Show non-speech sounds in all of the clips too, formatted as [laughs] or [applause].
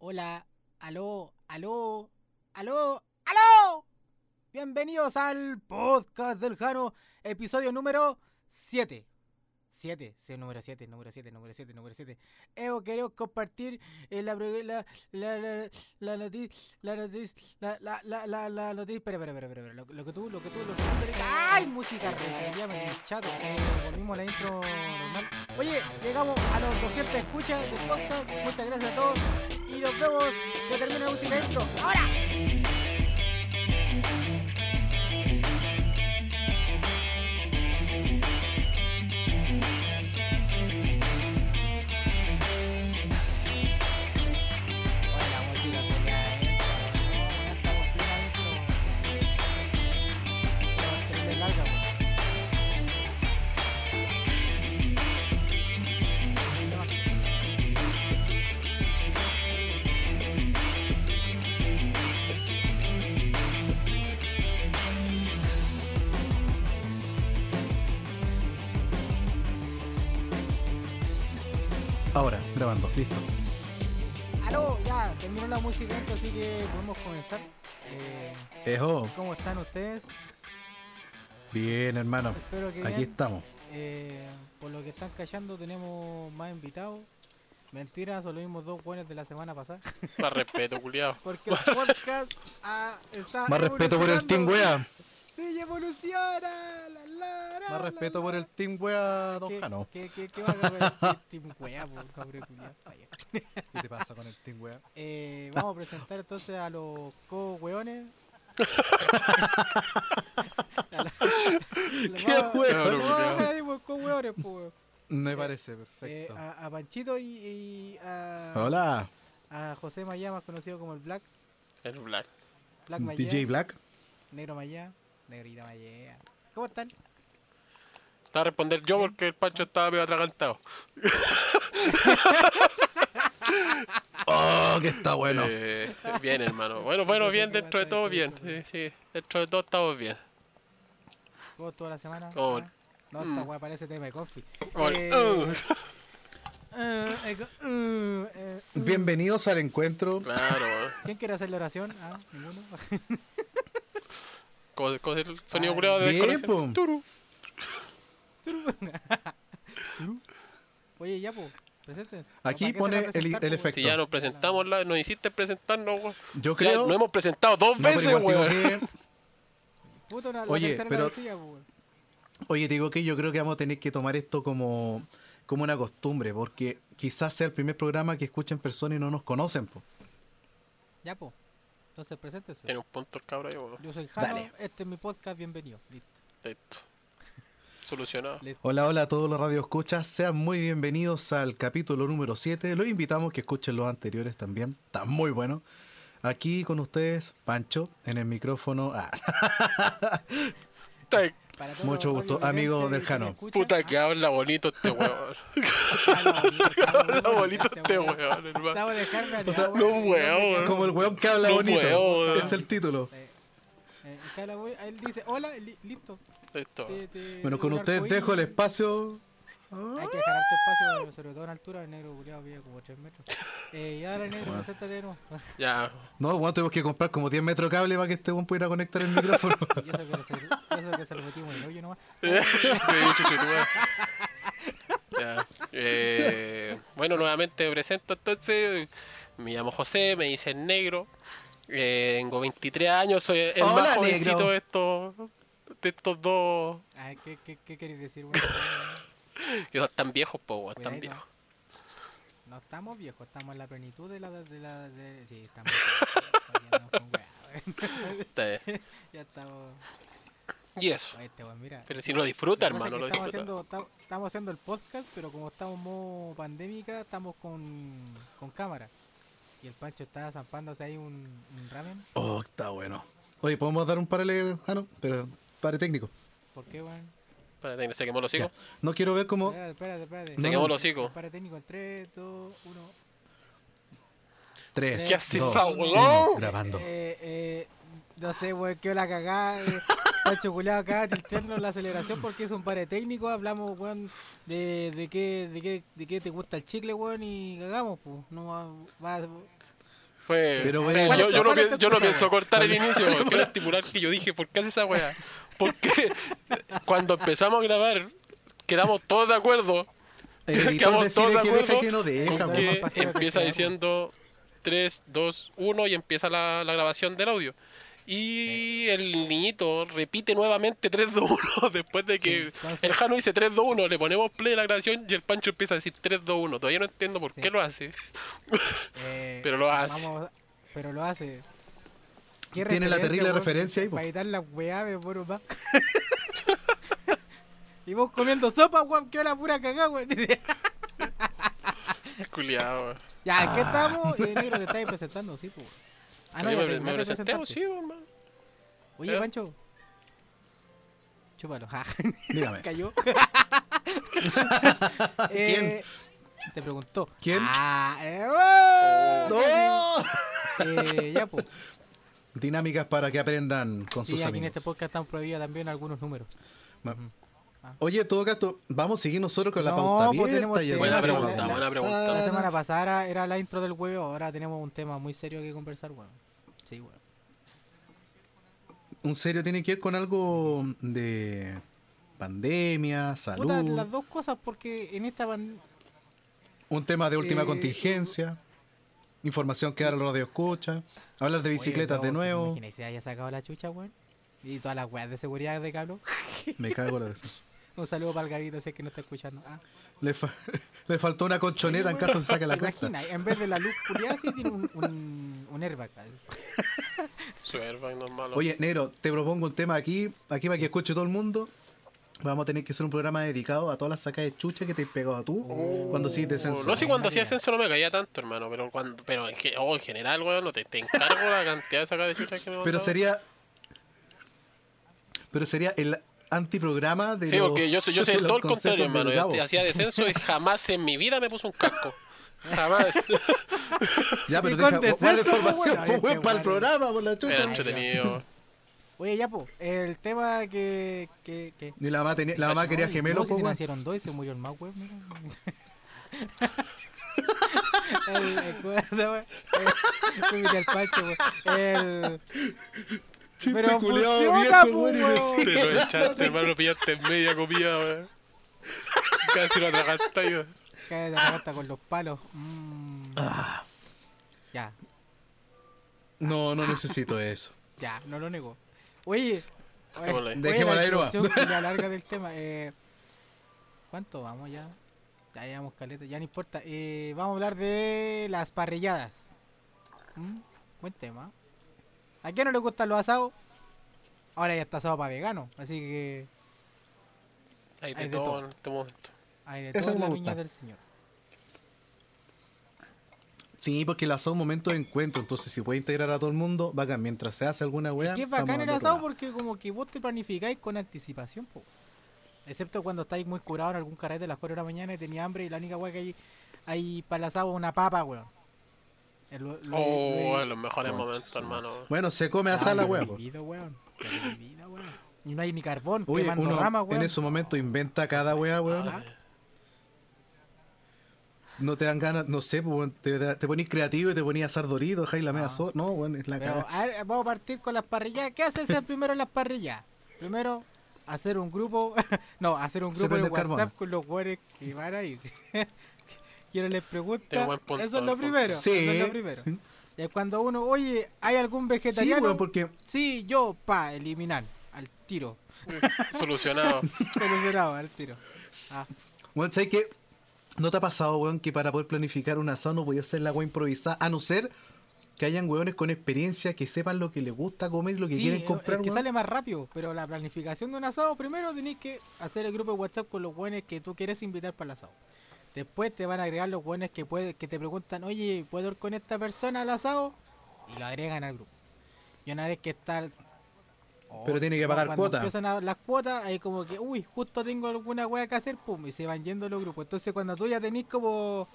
Hola, aló, aló, aló, aló. Bienvenidos al podcast del Jano, episodio número 7. 7, sí, número 7, número 7, número 7, número 7. Evo, queremos compartir eh, la, la, la, la, noticia, la noticia, la, la, la, la, la noticia, espera, espera, espera, espera, lo, lo que tú, lo que tú, lo que tú ¡Ay, música ya me chato! Eh, volvimos a la intro normal. Oye, llegamos a los 200 escuchas del podcast, muchas gracias a todos y nos vemos, que termine la música intro, ¡ahora! Ahora, grabando, listo. Aló, ya, terminó la música así que podemos comenzar. Eh, Ejo, ¿Cómo están ustedes? bien hermano, Espero que aquí bien. estamos. Eh, por lo que están callando tenemos más invitados. Mentira, son los mismos dos buenos de la semana pasada. Más respeto, culiado. [laughs] Porque el podcast ah, está Más respeto por el Team. Wea. Sí, evoluciona. La, la, la, Más la, respeto la. por el Team Wea, don ¿Qué, Jano. ¿Qué, qué, qué va a hacer el [laughs] Team Wea. [laughs] ¿Qué te pasa con el Team Wea? Eh, vamos a presentar entonces a los co-weones. [laughs] Qué co-weones, po, weón. Me parece Eh, perfecto. a, a Panchito y, y a, Hola, a José Mayá, más conocido como el Black. El Black. Black Mayá. DJ Black. Negro Mayá. Negrita Mayá. ¿Cómo están? Estaba a responder yo porque el Pancho estaba medio atragantado. [laughs] Oh, que está bueno. Eh, bien, hermano. Bueno, bueno, bien, dentro de todo bien. Sí, sí, dentro de todo estamos bien. ¿Cómo toda la semana? ¿Cómo? Ah, No, esta Mm. weá parece tema de coffee. Eh, uh, [laughs] eh. Bienvenidos al encuentro. claro. ¿Quién quiere hacer la oración? Ah, ninguno. [laughs] ¿Cómo, cómo es el sonido Ay, culiado de desconexión? po. Turu. Oye, ya, pues, presentes. Aquí ¿Para qué se pone el- el po, efecto. Si ya nos presentamos, la, nos hiciste presentarnos, weón. Yo Ya creo. nos hemos presentado dos No, veces, weón. que- [laughs] Puta, una, la Oye, pero- decía, po. Oye, te digo que yo creo que vamos a tener que tomar esto como, como una costumbre, porque quizás sea el primer programa que escuchen personas y no nos conocen. po. Ya, pues. Entonces, preséntese. Tiene un punto el ahí, weón. Yo soy Jano, Dale. este es mi podcast, bienvenido. Listo. Listo. Solucionado. Listo. Hola, hola a todos los radioescuchas. Sean muy bienvenidos al capítulo número 7. Los invitamos que escuchen los anteriores también. Está muy bueno. Aquí con ustedes, Pancho, en el micrófono. Ah, Para todos Mucho gusto, amigo del Jano. puta que habla bonito este weón. [laughs] habla bonito, Habla bonito este weón. weón, hermano. Estamos de carga, O sea, weón, como el weón que habla No bonito. es el título. Eh, eh, él dice, hola, li- listo. Listo. Te- te- Bueno, con ustedes dejo el espacio. Hay que dejar harto espacio, sobre todo en altura, el negro culiado vive como 3 metros. Eh, y ahora, Sí, negro, weón. preséntate de nuevo. Ya. [laughs] No, bueno, tenemos que comprar como 10 metros de cable para que este weón pudiera conectar el micrófono. [laughs] Y eso que se, eso que se lo metimos en el hoyo nomás. [laughs] Ya. Eh, bueno, nuevamente me presento entonces. Me llamo José, me dicen negro. Eh, tengo 23 años, soy el Hola, más jovencito negro. de estos, de estos dos. A ver, ¿qué, qué, qué queréis decir, weón? [laughs] Que tan viejos, po, Cuidadito. viejos. No estamos viejos, estamos en la plenitud de la... De la de, sí, estamos... [laughs] Está bien. [laughs] ya estamos... Y eso. Este mira. Pero si lo disfruta, pasa es hermano, que lo estamos, disfruta. haciendo, ta- estamos haciendo el podcast, pero como estamos modo pandémica, estamos con, con cámara. Y el Pancho está zampándose ahí un, un ramen. Oh, está bueno. Oye, ¿podemos dar un paralelo? Ah, no, pero pare técnico. ¿Por qué, weón? Espérate, se quemó los hocico. No quiero ver cómo. Espérate, espérate, espérate. Se No, quemó no. los hocico. Para técnico en 3, 2, 1. 3, ¿Qué haces, 2, abuelo? grabando. Eh, eh, no sé, weón, qué [laughs] la cagada. Eh, Pancho culiado acá, tiltearnos la aceleración porque es un pare técnico. Hablamos, weón, de, de, qué, de, qué, de qué te gusta el chicle, weón, y cagamos, pues. No va, va- Fue, Pero bueno. yo, yo no, ¿Cuál es pienso, tu yo no pienso cortar el inicio, weón. quiero estimular que yo dije, ¿por qué hace esa weá? Porque cuando empezamos a grabar, quedamos todos de acuerdo editor Quedamos todos decide de acuerdo que no con deja, weón. que empieza diciendo 3, 2, 1 y empieza la, la grabación del audio. Y el niñito repite nuevamente 3, 2, 1 después de que Sí, entonces- el Jano dice 3, 2, 1, le ponemos play a la grabación y el Pancho empieza a decir 3, 2, 1. Todavía no entiendo por Sí. qué lo hace. Eh, [laughs] Pero lo hace. vamos- pero lo hace. ¿Qué Tiene la terrible weón? referencia ahí. Para evitar la weá, me puro más. [laughs] y vos comiendo sopa, weón, que la pura cagada, weón. [laughs] Culiado. ya, ¿en qué Ah. estamos? Eh, negro, te estáis presentando, sí, pues. Ah, no, Yo ya me, presenté, presentarte. sí, hermano. Oye, ¿Eh? Pancho. Chúpalo. ja. [laughs] Dígame. Cayó. Eh, Te preguntó. ¿Quién? Ah, eh, ¡No! eh, ya, pues. Dinámicas para que aprendan con Sí, sus aquí en este podcast están prohibidas también algunos números. Ma- Ujú. Oye, en todo caso, vamos a seguir nosotros con la No, pauta pues abierta. y tema, Buena se pregunta, buena pregunta. La semana pasada era, la intro del huevo, ahora tenemos un tema muy serio que conversar, weón. Sí, weón. Un serio tiene que ver con algo de pandemia, salud, Puta, las dos cosas porque en esta pan- un tema de última Eh, contingencia, información que dar a los radio escucha, hablar de bicicletas Oye, de nuevo. Imagínate si haya sacado la chucha, weón. Y todas las weas de seguridad de Cablo. [laughs] Me cago en la risa. Un saludo para el Gavito si es que no está escuchando. Ah, Le, fa- [laughs] le faltó una colchoneta en caso de saque la ¿te cuenta. imaginas? En vez de la luz culiada, sí tiene un, un, un airbag. Su airbag no es malo. Oye, Negro, te propongo un tema aquí, aquí para que escuche todo el mundo. Vamos a tener que hacer un programa dedicado a todas las sacas de chucha que te has pegado tú cuando sigues descenso. No sé cuando hacía María. ascenso no me caía tanto, hermano, pero cuando, pero en, oh, en general, weón, no te, te encargo la cantidad de sacadas de chuchas que me Pero sería. Pero sería el antiprograma de. Sí, los- porque yo soy, yo soy [laughs] de todo el contrario, hermano. Yo hacía descenso y jamás en mi vida me puse un casco. Jamás. [laughs] Ya, pero deja, con guarda descenso, información pues, pues, para el programa, por la Era chucha. entretenido. Oye, ya, po. El tema que. que, que Y la mamá, tenía- la mamá quería No, gemelo, no si weón. nacieron dos y se murió el más, weón. el, el, ¿cómo se? El- Pancho. El. Chiste Pero culiao, funciona, viejo, weón, decía- Te lo echaste, hermano, lo pillaste en media comida, weón. Casi lo atragantaste weón. Cállate la gata con los palos. Mm. Ah. Ya, No, no necesito eso. ya, no lo nego. Oye. oye, la culia [laughs] larga del tema. Eh, ¿Cuánto vamos ya? Ya llevamos caleta, ya no importa. Eh, vamos a hablar de las parrilladas. Mm, Buen tema. ¿A quién no le gustan los asados? Ahora ya está asado para vegano, así que Hay de Hay de todo todo. en este momento. hay de Eso todas me las gusta. viñas del señor. Sí, porque el asado es un momento de encuentro, entonces si puede integrar a todo el mundo, bacán. Mientras se hace alguna weá. Que es bacán el asado lado. porque como que vos te planificáis con anticipación, po. Excepto cuando estáis muy curados en algún carrete a las 4 de la mañana y tenía hambre y la única weá que hay, hay para el asado es una papa, weón. El- lo- lo- Oh, lo- en los mejores momentos, hermano. Bueno, se come asada la weá. Y no hay ni carbón, Oye, uno weón. en ese momento inventa cada weá, weón. Ah. No te dan ganas, no sé, pues, te, te ponís creativo y te ponís a asar dorito, dejáis la media Ah. so- No, weón, es la Pero cagada. a ver, vamos a partir con las parrillas. ¿Qué hace ser primero en las parrillas? Primero, hacer un grupo. [laughs] no, hacer un grupo de WhatsApp carbón. con los güeyes que van a ir. [laughs] Quiero les pregunta. Punto, eso es lo primero. Sí. Eso es lo primero. Sí. Y cuando uno, oye, ¿hay algún Sí, vegetariano? weón, porque Sí, yo, pa, eliminar. Al tiro. [laughs] Solucionado. Solucionado, al tiro. Ah, Bueno, ¿sabes qué? ¿No te ha pasado, weón, que para poder planificar un asado no podía hacer la weá improvisada? A no ser que hayan weones con experiencia que sepan lo que les gusta comer y lo que sí, quieren comprar, es que weón. sale más rápido, pero la planificación de un asado, primero tenéis que hacer el grupo de WhatsApp con los buenos que tú quieres invitar para el asado. Después te van a agregar los buenos que puede, que te preguntan, oye, ¿puedo ir con esta persona al asado? Y lo agregan al grupo. Y una vez que está... el- Pero tiene que pagar cuando cuota. empiezan a- las cuotas, ahí como que, uy, justo tengo alguna wea que hacer, pum, y se van yendo los grupos. Entonces cuando tú ya tenés como,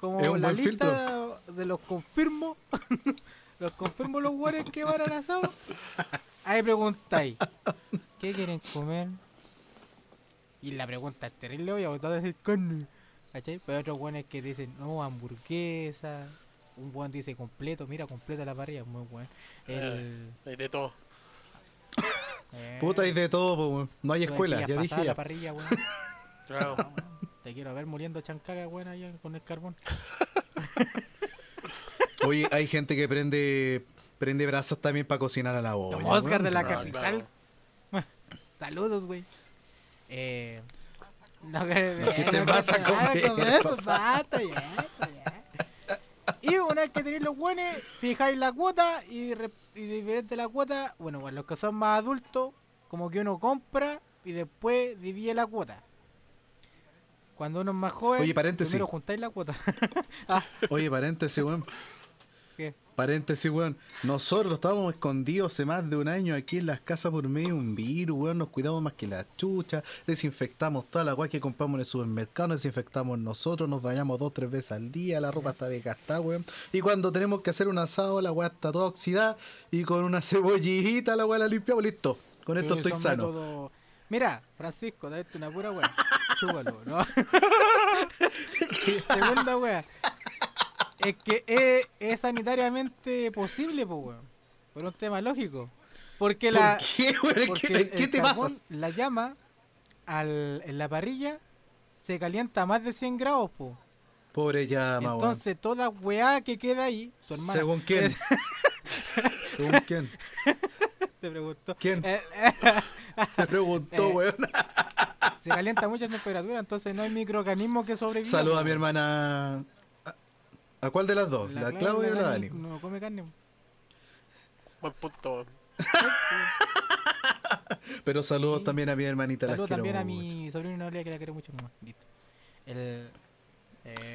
como la lista de los confirmo, [laughs] los confirmo los buenos que van al asado, ahí preguntáis, ¿qué quieren comer? Y la pregunta es terrible, obvia, porque todos decir carne, ¿cachai? Pero hay otros buenos que dicen, no, hamburguesa, un weón dice completo, mira, completa la parrilla, muy bueno. El, Hay de todo. Puta, hay de todo, po, weón. No hay escuela, ya dije la ya. parrilla, weón. [laughs] Claro. Weón. Te quiero ver muriendo chancaga, weón, allá con el carbón. [laughs] Oye, hay gente que prende prende brasas también para cocinar a la olla. Como Oscar weón. de la capital. claro. [laughs] Saludos, güey. Eh. No, que, ¿Qué te vas a comer, pues, papá? pues, ya. Y una vez que tenéis los buenos, fijáis la cuota y, y diferente la cuota, bueno, para los que son más adultos, como que uno compra y después divide la cuota. Cuando uno es más joven, Oye, paréntesis. primero juntáis la cuota. [laughs] ah, Oye, paréntesis, weón. ¿qué? Paréntesis, weón. Nosotros estábamos escondidos hace más de un año aquí en las casas por medio de un virus, weón. Nos cuidamos más que la chucha. Desinfectamos toda la weá que compramos en el supermercado. Nos desinfectamos nosotros. Nos bañamos dos, tres veces al día. La ropa está desgastada, weón. Y cuando tenemos que hacer un asado, la weá está toda oxidada. Y con una cebollita la weá la limpiamos. Listo. Con esto estoy sano. métodos- Mira, Francisco, date una pura wea. [laughs] Chúpalo, ¿no? [laughs] Segunda wea. Es que es, es sanitariamente posible, pues, weón. Por un tema lógico. Porque ¿Por la. qué, porque ¿Qué, te pasas? La llama al, en la parrilla se calienta a más de 100 grados, po. Pobre llama, weón. Entonces, toda weá que queda ahí, tu hermana. ¿Según quién? es- [laughs] ¿Según quién? [laughs] te preguntó. ¿Quién? Eh, [laughs] Me preguntó, [laughs] Eh, weón. se calienta a muchas temperaturas, entonces no hay microorganismo que sobreviva. Saluda a mi hermana. ¿A- ¿A cuál de las dos? ¿La, Claudia o la Dani? No come carne. Buen punto. Pero saludos Sí. también a mi hermanita. las Saludo quiero también a mucho. mi sobrino Noelia que la quiero mucho. Mua, Listo. El,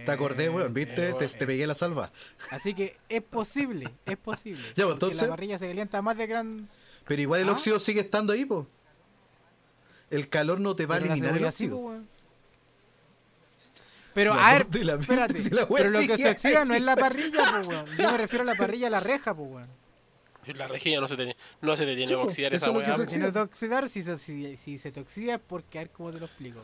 Te acordé, weón, eh, ¿viste? eh, te, te pegué la salva. Así que es posible, es posible. Ya, pues, entonces- La parrilla se calienta más de gran. Pero igual el Ah. óxido sigue estando ahí, po. El calor no te va a pero eliminar el óxido. po. Pero, La a ver, la espérate. [laughs] si la pero lo que se oxida ahí. no es la parrilla, po, weón. Yo me refiero a la parrilla, a la reja, po, weón. La rejilla no se te, no se te tiene Sí, que oxidar eso esa es lo que weá. Si no te oxidar, si se, si, si se te oxida es porque, a ver cómo te lo explico.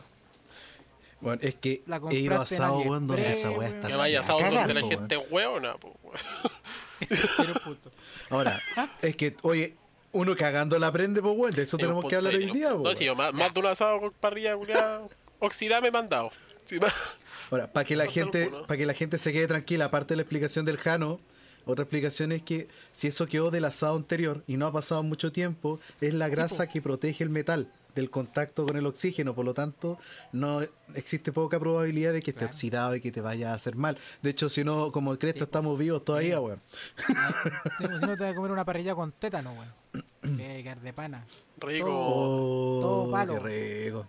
Bueno, es que La he ido asado, weón, donde esa weá está Que vaya asado donde la gente weón. hueona, po, weón. Pero puto. Ahora, es que, oye, uno cagando la prende, pues, weón. De eso tenemos que hablar hoy día, punto. po, No, sí, yo más, más de un asado con parrilla, oxidada me he mandado. Sí, más- Ahora, para que la No gente, para que la gente se quede tranquila, aparte de la explicación del Jano, otra explicación es que si eso quedó del asado anterior y no ha pasado mucho tiempo, es la grasa que protege el metal del contacto con el oxígeno, por lo tanto, no existe poca probabilidad de que esté Claro. oxidado y que te vaya a hacer mal. De hecho, si no, como cresta, Sí, estamos vivos todavía, Sí. weón. Si no, si no te vas a comer una parrilla con tétano, weón. [clears throat] De pana. Rico. Oh, todo palo. qué rico.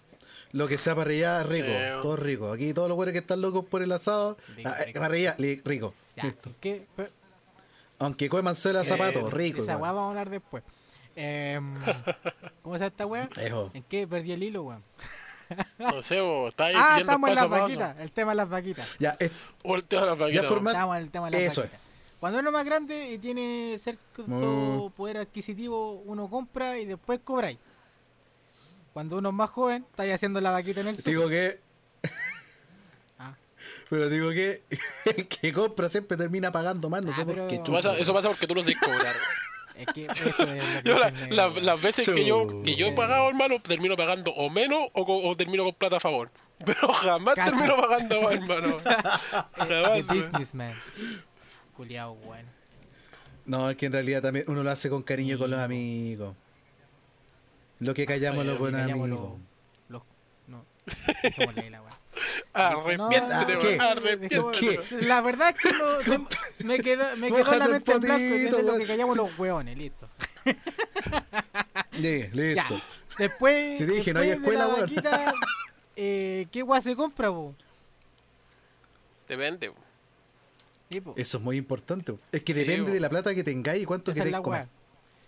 Lo que sea parrilla, rico, todo rico. Aquí todos los güeyes que están locos por el asado, Rico, ah, eh, rico. parrilla, li- rico. Ya, Listo. ¿qué? Pero- Aunque coman suela Eh, zapatos, rico. Esa weá vamos a hablar después. Em, [laughs] ¿Cómo se esta weá? ¿En qué perdí el hilo, weón? No sé, vos, está ahí Ah, estamos en las vaquitas. El tema de las vaquitas. Ya, es- Volteo a las vaquitas. forma- Estamos en el tema de las Eso es. vaquitas. Cuando uno es más grande y tiene cierto Mm. poder adquisitivo, uno compra y después cobráis. Cuando uno es más joven, estáis haciendo la vaquita en el digo súper. que. Ah. [laughs] Pero digo que [laughs] el que compra siempre termina pagando más, no Ah, sé por pero- qué. Eso pasa, eso pasa porque tú no sabes cobrar. Es que eso es lo que Yo la- el la- las veces que yo, que yo he pagado, hermano, termino pagando o menos o, o termino con plata a favor. [laughs] Pero jamás Cacha. termino pagando hermano. [laughs] The Jamás. weón. businessman. Culiao, weón. No, es que en realidad también uno lo hace con cariño con los amigos. Lo que callamos Oye, los lo que buenos callamos amigos. Los, no. Arrepiéntete, No. Arrepiéntete. ¿Qué? La verdad es que no, se- me quedó, me quedó la mente en blanco y potito, eso es lo que callamos los weones, listo. Ya. listo. Después, Si no hay después de la vaquita, [laughs] eh, ¿qué guay se compra, po? Depende. Sí, po. Eso es muy importante. Es que Sí, depende bo. de la plata que tengáis y cuánto Esa es queréis comer.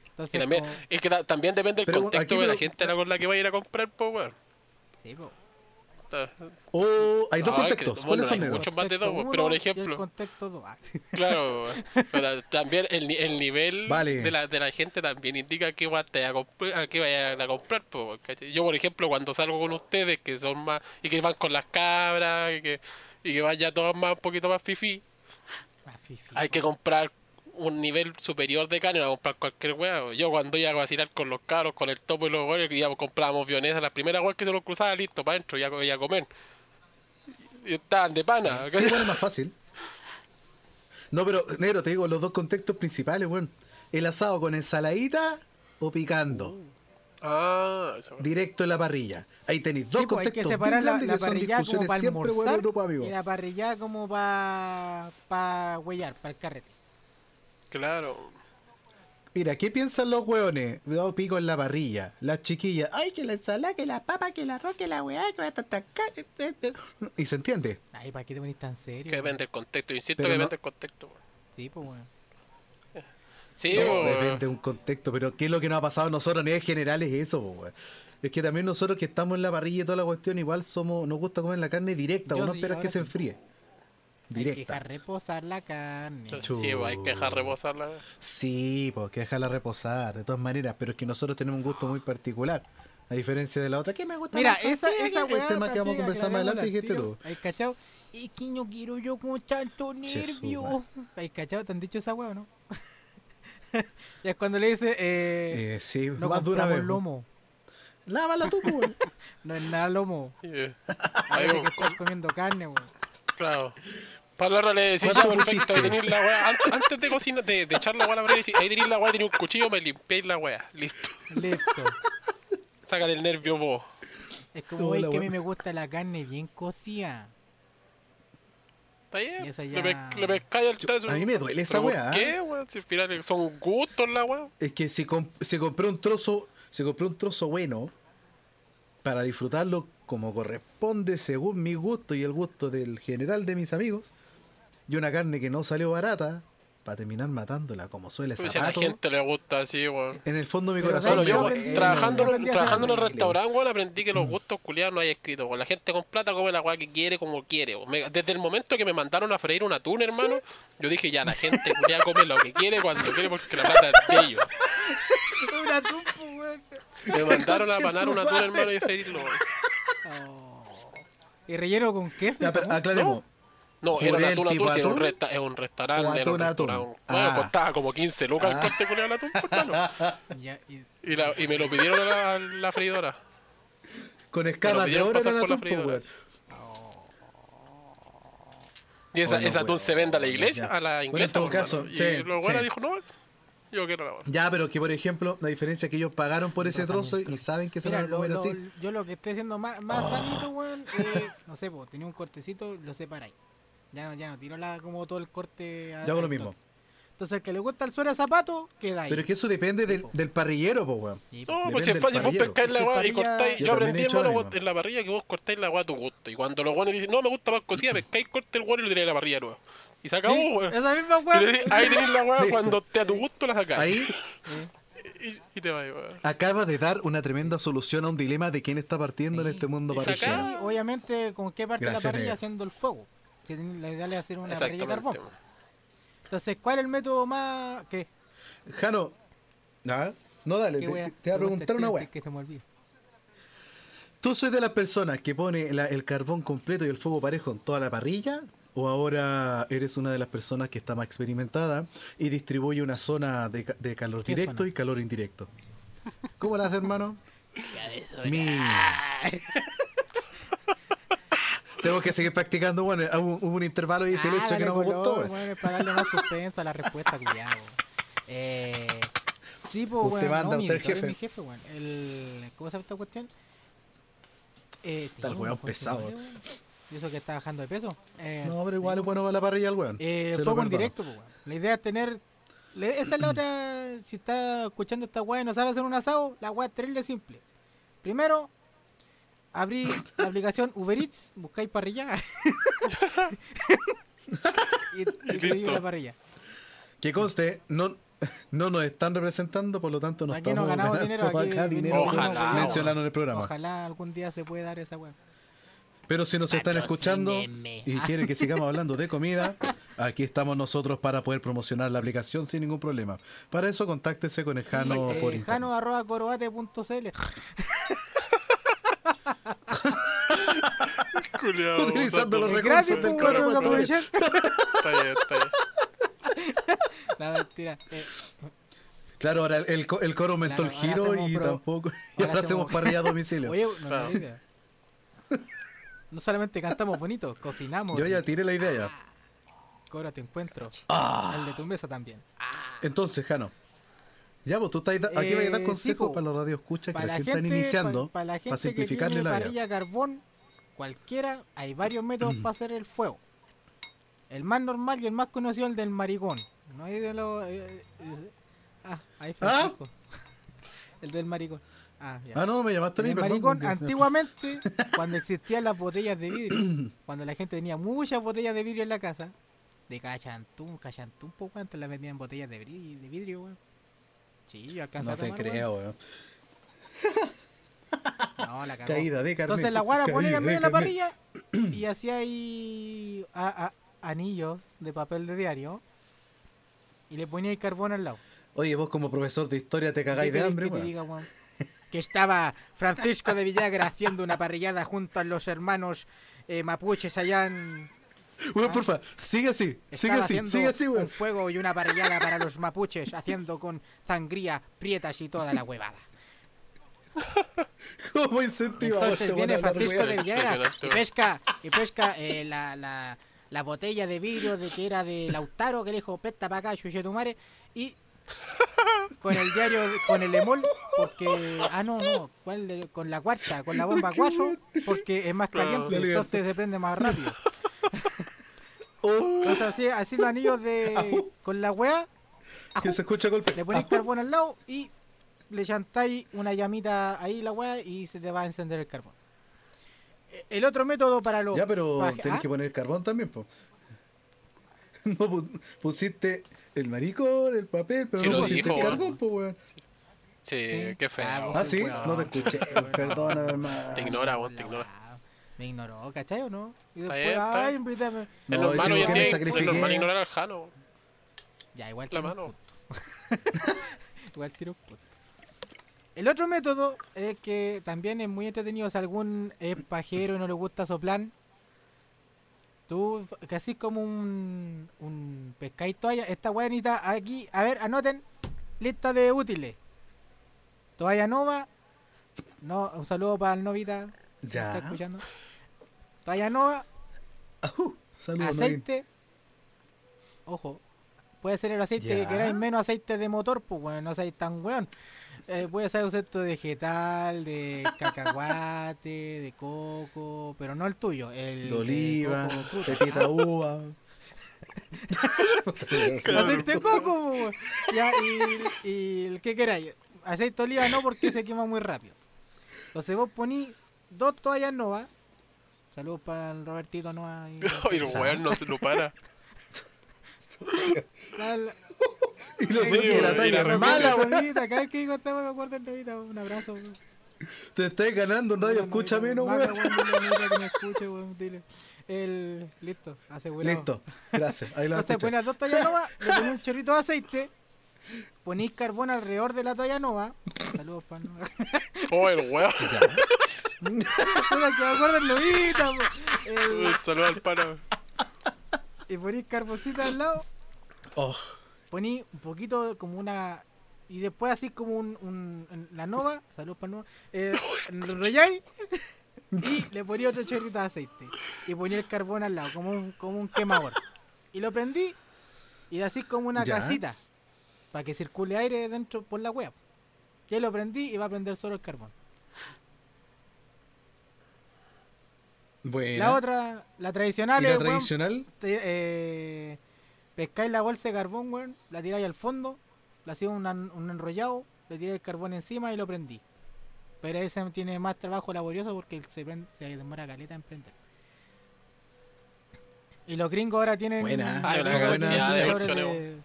Entonces, Y también, como- es que ta- también depende del Pero, contexto de la lo- gente con la que va a ir a comprar, pues, weón. sí, po. Hay dos que, contextos. bueno, ¿Cuáles son hay muchos más de dos, pero por el ejemplo, contexto dos. Ah, [laughs] claro. [laughs] Pero también el, ni- el nivel Vale. de, la, de la gente también indica que va a, a qué vayan a comprar. Yo, por ejemplo, cuando salgo con ustedes, que son más, y que van con las cabras, y que, y que van ya todos más, un poquito más fifí, Ah, fifi. Hay que comprar un nivel superior de carne, no comprar cualquier weá. Yo cuando iba a vacilar con los caros, con el topo y los goles, íbamos, comprábamos vienesa, las primeras weas que se nos cruzaba, listo, para adentro, ya iba a comer. Y estaban de pana. Sí, bueno, es más fácil. No, pero, negro, te digo, los dos contextos principales, weón. El asado con ensaladita o picando. Ah, eso. Directo en la parrilla. Ahí tenéis dos Sí, pues, hay que separar bien la, grandes la que son parrilla como discusiones para siempre, weón, en almorzar grupo y la parrilla como para pa huellar, para el carrete. Claro. Mira, ¿qué piensan los hueones? Yo pico en la parrilla. Las chiquillas, ay, que la ensalada, que la papa, que el arroz, que la weá, que va a estar acá. Y se entiende. Ay, ¿para qué te ponís tan serio? Que depende del contexto, insisto Pero que no- depende del contexto. weón. Sí, pues bueno. Sí, No, depende de un contexto, pero ¿qué es lo que nos ha pasado a nosotros a nivel general? Es eso, weón. Es que también nosotros que estamos en la parrilla y toda la cuestión, igual somos, nos gusta comer la carne directa, o no sí, esperas que se sí. Enfríe. Hay que Directa. dejar reposar la carne. Sí, pues, hay que dejar reposarla. Sí, pues que dejarla reposar, de todas maneras, pero es que nosotros tenemos un gusto muy particular. A diferencia de la otra, que me gusta Mira, más esa, esa el weá. tema que vamos a conversar más adelante, dijiste tú. ¿Hay cachado? Es que no quiero yo con tanto nervio. ¿Hay cachado? ¿Te han dicho esa weá no? [laughs] y es cuando le dice, eh, Eh, sí, no más compramos vez. lomo. Lávala tú, pues. [laughs] No es nada lomo. [laughs] Yeah. Parece que estás comiendo carne, weón. Claro. Palabra le decía, ¿Cuánto ya, perfecto, ahí tenéis la weá. An- Antes de cocinar, de, de echar la weá a la brasa, ahí tenéis la weá, tenéis un cuchillo, me limpiáis la weá. Listo. Listo. [laughs] Sácale el nervio vos. Es como, wey, que a mí me gusta la carne bien cocida. ¿Está bien? Le, ya- pe- le pescáis al tazo. a mí me duele esa ¿Pero weá. ¿Por qué, weón? Si al final son gustos la weá. Es que si, comp- si compré un trozo, si compré un trozo bueno para disfrutarlo como corresponde según mi gusto y el gusto del general de mis amigos, y una carne que no salió barata, para terminar matándola como suele Pues si a la gente le gusta así, weón. en el fondo de mi Pero corazón. Bueno, yo aprendí- trabajando, aprendí trabajando en horrible, restaurante, weón, aprendí que los gustos culiados no hay escrito. weón. La gente con plata come la weá que quiere como quiere. Me- Desde el momento que me mandaron a freír un atún, hermano, yo dije ya, la gente culiada come lo que quiere cuando quiere porque la plata es de ellos. [laughs] Una tumpa, weón. Me mandaron a panar su un atún, madre. hermano, y freírlo. weón. Oh. Y relleno con queso. Ya, y pero aclaremos. No, era un Juré el atún, atún, era un, atún. resta- es un restaurante, era un atún, atún. restaurante. Bueno, Ah. costaba como 15 lucas el Ah. corte culiado atún, pues, [laughs] hermano. Ya, y- Y, la- y me lo pidieron a la, la freidora. Con escamas de oro por tumpa, freidora. weón. Y esa, Oh, no, ese atún se vende a la ya. iglesia, a la Bueno, en inglesa. todo caso, y sí, luego buena sí. dijo, no, yo quiero la weá. Ya, pero que por ejemplo, la diferencia es que ellos pagaron por ese trozo y saben que se Mira, van a lo- comer lo- así. yo lo que estoy haciendo más, más sanito, weón, eh, no sé, po, tenía un cortecito, lo separáis. Ya no, ya no tiro la, como todo el corte. a- Yo hago lo mismo. toque. Entonces, el que le gusta el suero de zapato, queda ahí. Pero es que eso depende del, del parrillero, po, weón. No, pues si es fácil, vos parrillero. pescáis la weá y cortáis. Yo aprendí, he hermano, vos- en la parrilla que vos cortáis la weá a tu gusto. Y cuando los weones dicen, no, me gusta más cocida, pescáis, corte el weón y lo tiráis a la parrilla nueva. Y se acabó, Sí, weón. Esa misma weón. Ahí tenéis la weá cuando te a tu gusto la sacáis. Ahí [laughs] Y, y te vas, weón. acaba de dar una tremenda solución a un dilema de quién está partiendo Sí. en este mundo parrillero. Y obviamente, ¿con qué parte de la parrilla haciendo el fuego? Si la idea es hacer una parrilla de carbón. Entonces, ¿cuál es el método más. ¿Qué? Jano, ¿ah? no dale, ¿Qué te, te- te voy a preguntar una Pregunta, weá. Que me olvide. ¿Tú soy de las personas que pone la- el carbón completo y el fuego parejo en toda la parrilla? ¿O ahora eres una de las personas que está más experimentada y distribuye una zona de, ca- de calor ¿Qué directo y calor indirecto? ¿Cómo la haces, hermano? Mi... Tengo que seguir practicando, bueno, hubo, un intervalo y de silencio Ah, que no me gustó. weón. weón, es para darle más suspenso a la respuesta, culiado. Eh, sí, pues, weón. manda, no, mi usted jefe. mi jefe, weón. El, ¿Cómo se llama esta cuestión? Eh, sí, Está el weón pesado. Y eso que está bajando de peso. Eh, No, pero igual es bueno para la parrilla el weón. Eh, Se lo fuego en directo, pues, weón. La idea es tener. esa es la otra. Si está escuchando esta weá y no sabe hacer un asado, la weá es terrible simple. Primero, abrí [laughs] la aplicación Uber Eats, buscáis parrilla. [laughs] y y pedí la parrilla. Que conste, no, no nos están representando, por lo tanto no Aquí estamos no ganamos ganando dinero, aquí acá venimos dinero Ojalá, en el programa. Ojalá algún día se pueda dar esa weá. Pero si nos están escuchando y quieren que sigamos hablando de comida, aquí estamos nosotros para poder promocionar la aplicación sin ningún problema. Para eso, contáctese con el Jano Eh, por. Jano arroba corobate.cl. Utilizando los recursos del aprovechar. Está bien, está bien. [laughs] No, mentira. Eh, Claro, ahora el, el co- el coro aumentó Claro, el giro y pro- tampoco. [laughs] Y ahora ahora hacemos hacemos- parrilla a domicilio. [laughs] oye, no, Claro. No, solamente cantamos bonito, cocinamos. Yo ya tiré la idea ya. Coro te encuentro. Ah. El de tu mesa también. Entonces, Jano. Ya, pues tú estás aquí Eh, vas a dar sí, consejos para los radioescuchas que recién están iniciando. pa- para la para gente que simplificarle tiene la parrilla carbón, cualquiera, hay varios métodos [clears throat] para hacer el fuego. El más normal y el más conocido es el del maricón. No hay de los... eh, eh, ah, ahí Francisco. [laughs] el del maricón. Ah, ya. Ah, no, me llamaste a mí, el perdón. maricón, porque- antiguamente, [laughs] cuando existían las botellas de vidrio, [clears throat] cuando la gente tenía muchas botellas de vidrio en la casa, de cachantún, cachantún, poco antes las vendían en botellas de, bri- de vidrio, weón. Sí, yo alcancé No a te tomar, weón. creo, weón. No, la cagó. Caída de carne. Entonces la guara [laughs] ponía en medio de la parrilla y hacía ahí a- a- anillos de papel de diario y le ponía ahí carbón al lado. Oye, vos como profesor de historia te cagáis ¿Qué de hambre, te weón. Que estaba Francisco de Villagra haciendo una parrillada junto a los hermanos eh, mapuches allá en... Weón, porfa, sigue así, sigue así, sigue así, un weón. fuego y una parrillada para los mapuches haciendo con sangría, prietas y toda la huevada. [laughs] ¿Cómo incentivamos Entonces viene Francisco de Villagra y pesca, y pesca eh, la, la, la botella de vidrio de que era de Lautaro, que le dijo, presta para acá, chuche tu madre, y con el diario, con el emol, porque, ah no, no, ¿cuál de- con la cuarta, con la bomba 4, porque es más caliente, La libertad. entonces se prende más rápido. [laughs] Oh, Entonces así, así los anillos de, con la weá, que se escucha golpe. le ponéis carbón al lado y le chantáis una llamita ahí la weá y se te va a encender el carbón. Eh, El otro método para los... Ya, pero tenés ¿Ah? que poner carbón también, po. [laughs] No pu- pusiste el maricón, el papel, pero Sí, no dijo, el weón. carbón, po, weón. Sí, Sí. qué feo. Ah, Ah, sí, weón. no te escuché. [laughs] Perdona, hermano. Te ignora, weón, te ignora. Me ignoró, ¿cachai o no? Y Está después, bien, está ay, bien. invítame. Es No, hoy en que me sacrifiqué. normal ignorar al Jano. Ya, igual La mano. [laughs] igual tiro un punto. El otro método es que también es muy entretenido si algún es pajero y no le gusta soplar. Tú, que así como un, un pescadito toalla, esta necesita aquí, a ver, anoten, lista de útiles. Toalla nova, no, un saludo para el novita, Ya. está escuchando. Toalla nova, aceite. Ojo, puede ser el aceite que queráis, menos aceite de motor, pues bueno, no seáis tan weón. Eh, puede ser aceite vegetal, de [laughs] cacahuate, de coco, pero no el tuyo, el De oliva, coco, fruta. pepita uva. [laughs] aceite de coco, ya, y, y el que queráis. Aceite de oliva no porque se quema muy rápido. Entonces vos ponís dos toallas novas. Saludos para el Robertito Nova. y- [laughs] Ay, el weón no se lo para. Dale- Y lo Sí, que la talla es mala, weón. Cada vez que digo esta me acuerdo del Novita, un abrazo. weón. Te estás ganando, nadie Novita, escucha menos, Vaca, weón. que me escuche, weón, dile. El, listo, asegurado. Listo, gracias. Ahí lo Entonces pones dos toallas novas, le pones un chorrito de aceite, ponís carbón alrededor de la toalla nova. Saludos Nova. Oh, el weón. Puta, que me acuerdo del Novita, po. El- Un saludo al pana. y ponís carboncito al lado, Oh, poní un poquito como una y después así como un, un- la nova salud para nova eh, lo enrolláis [laughs] y le poní otro chorrito de aceite y poní el carbón al lado como un, como un quemador y lo prendí y así como una Ya. casita para que circule aire dentro por la web y ahí lo prendí y va a prender solo el carbón la otra la ¿Y tradicional la es weón, tradicional? eh, pescáis la bolsa de carbón, weón, la tiráis al fondo, le hacéis un, an- un enrollado, le tiráis el carbón encima y lo prendí. Pero ese tiene más trabajo laborioso porque se, prende- se demora caleta en prender. Y los gringos ahora tienen. Buena. de iniciadores opciones, de-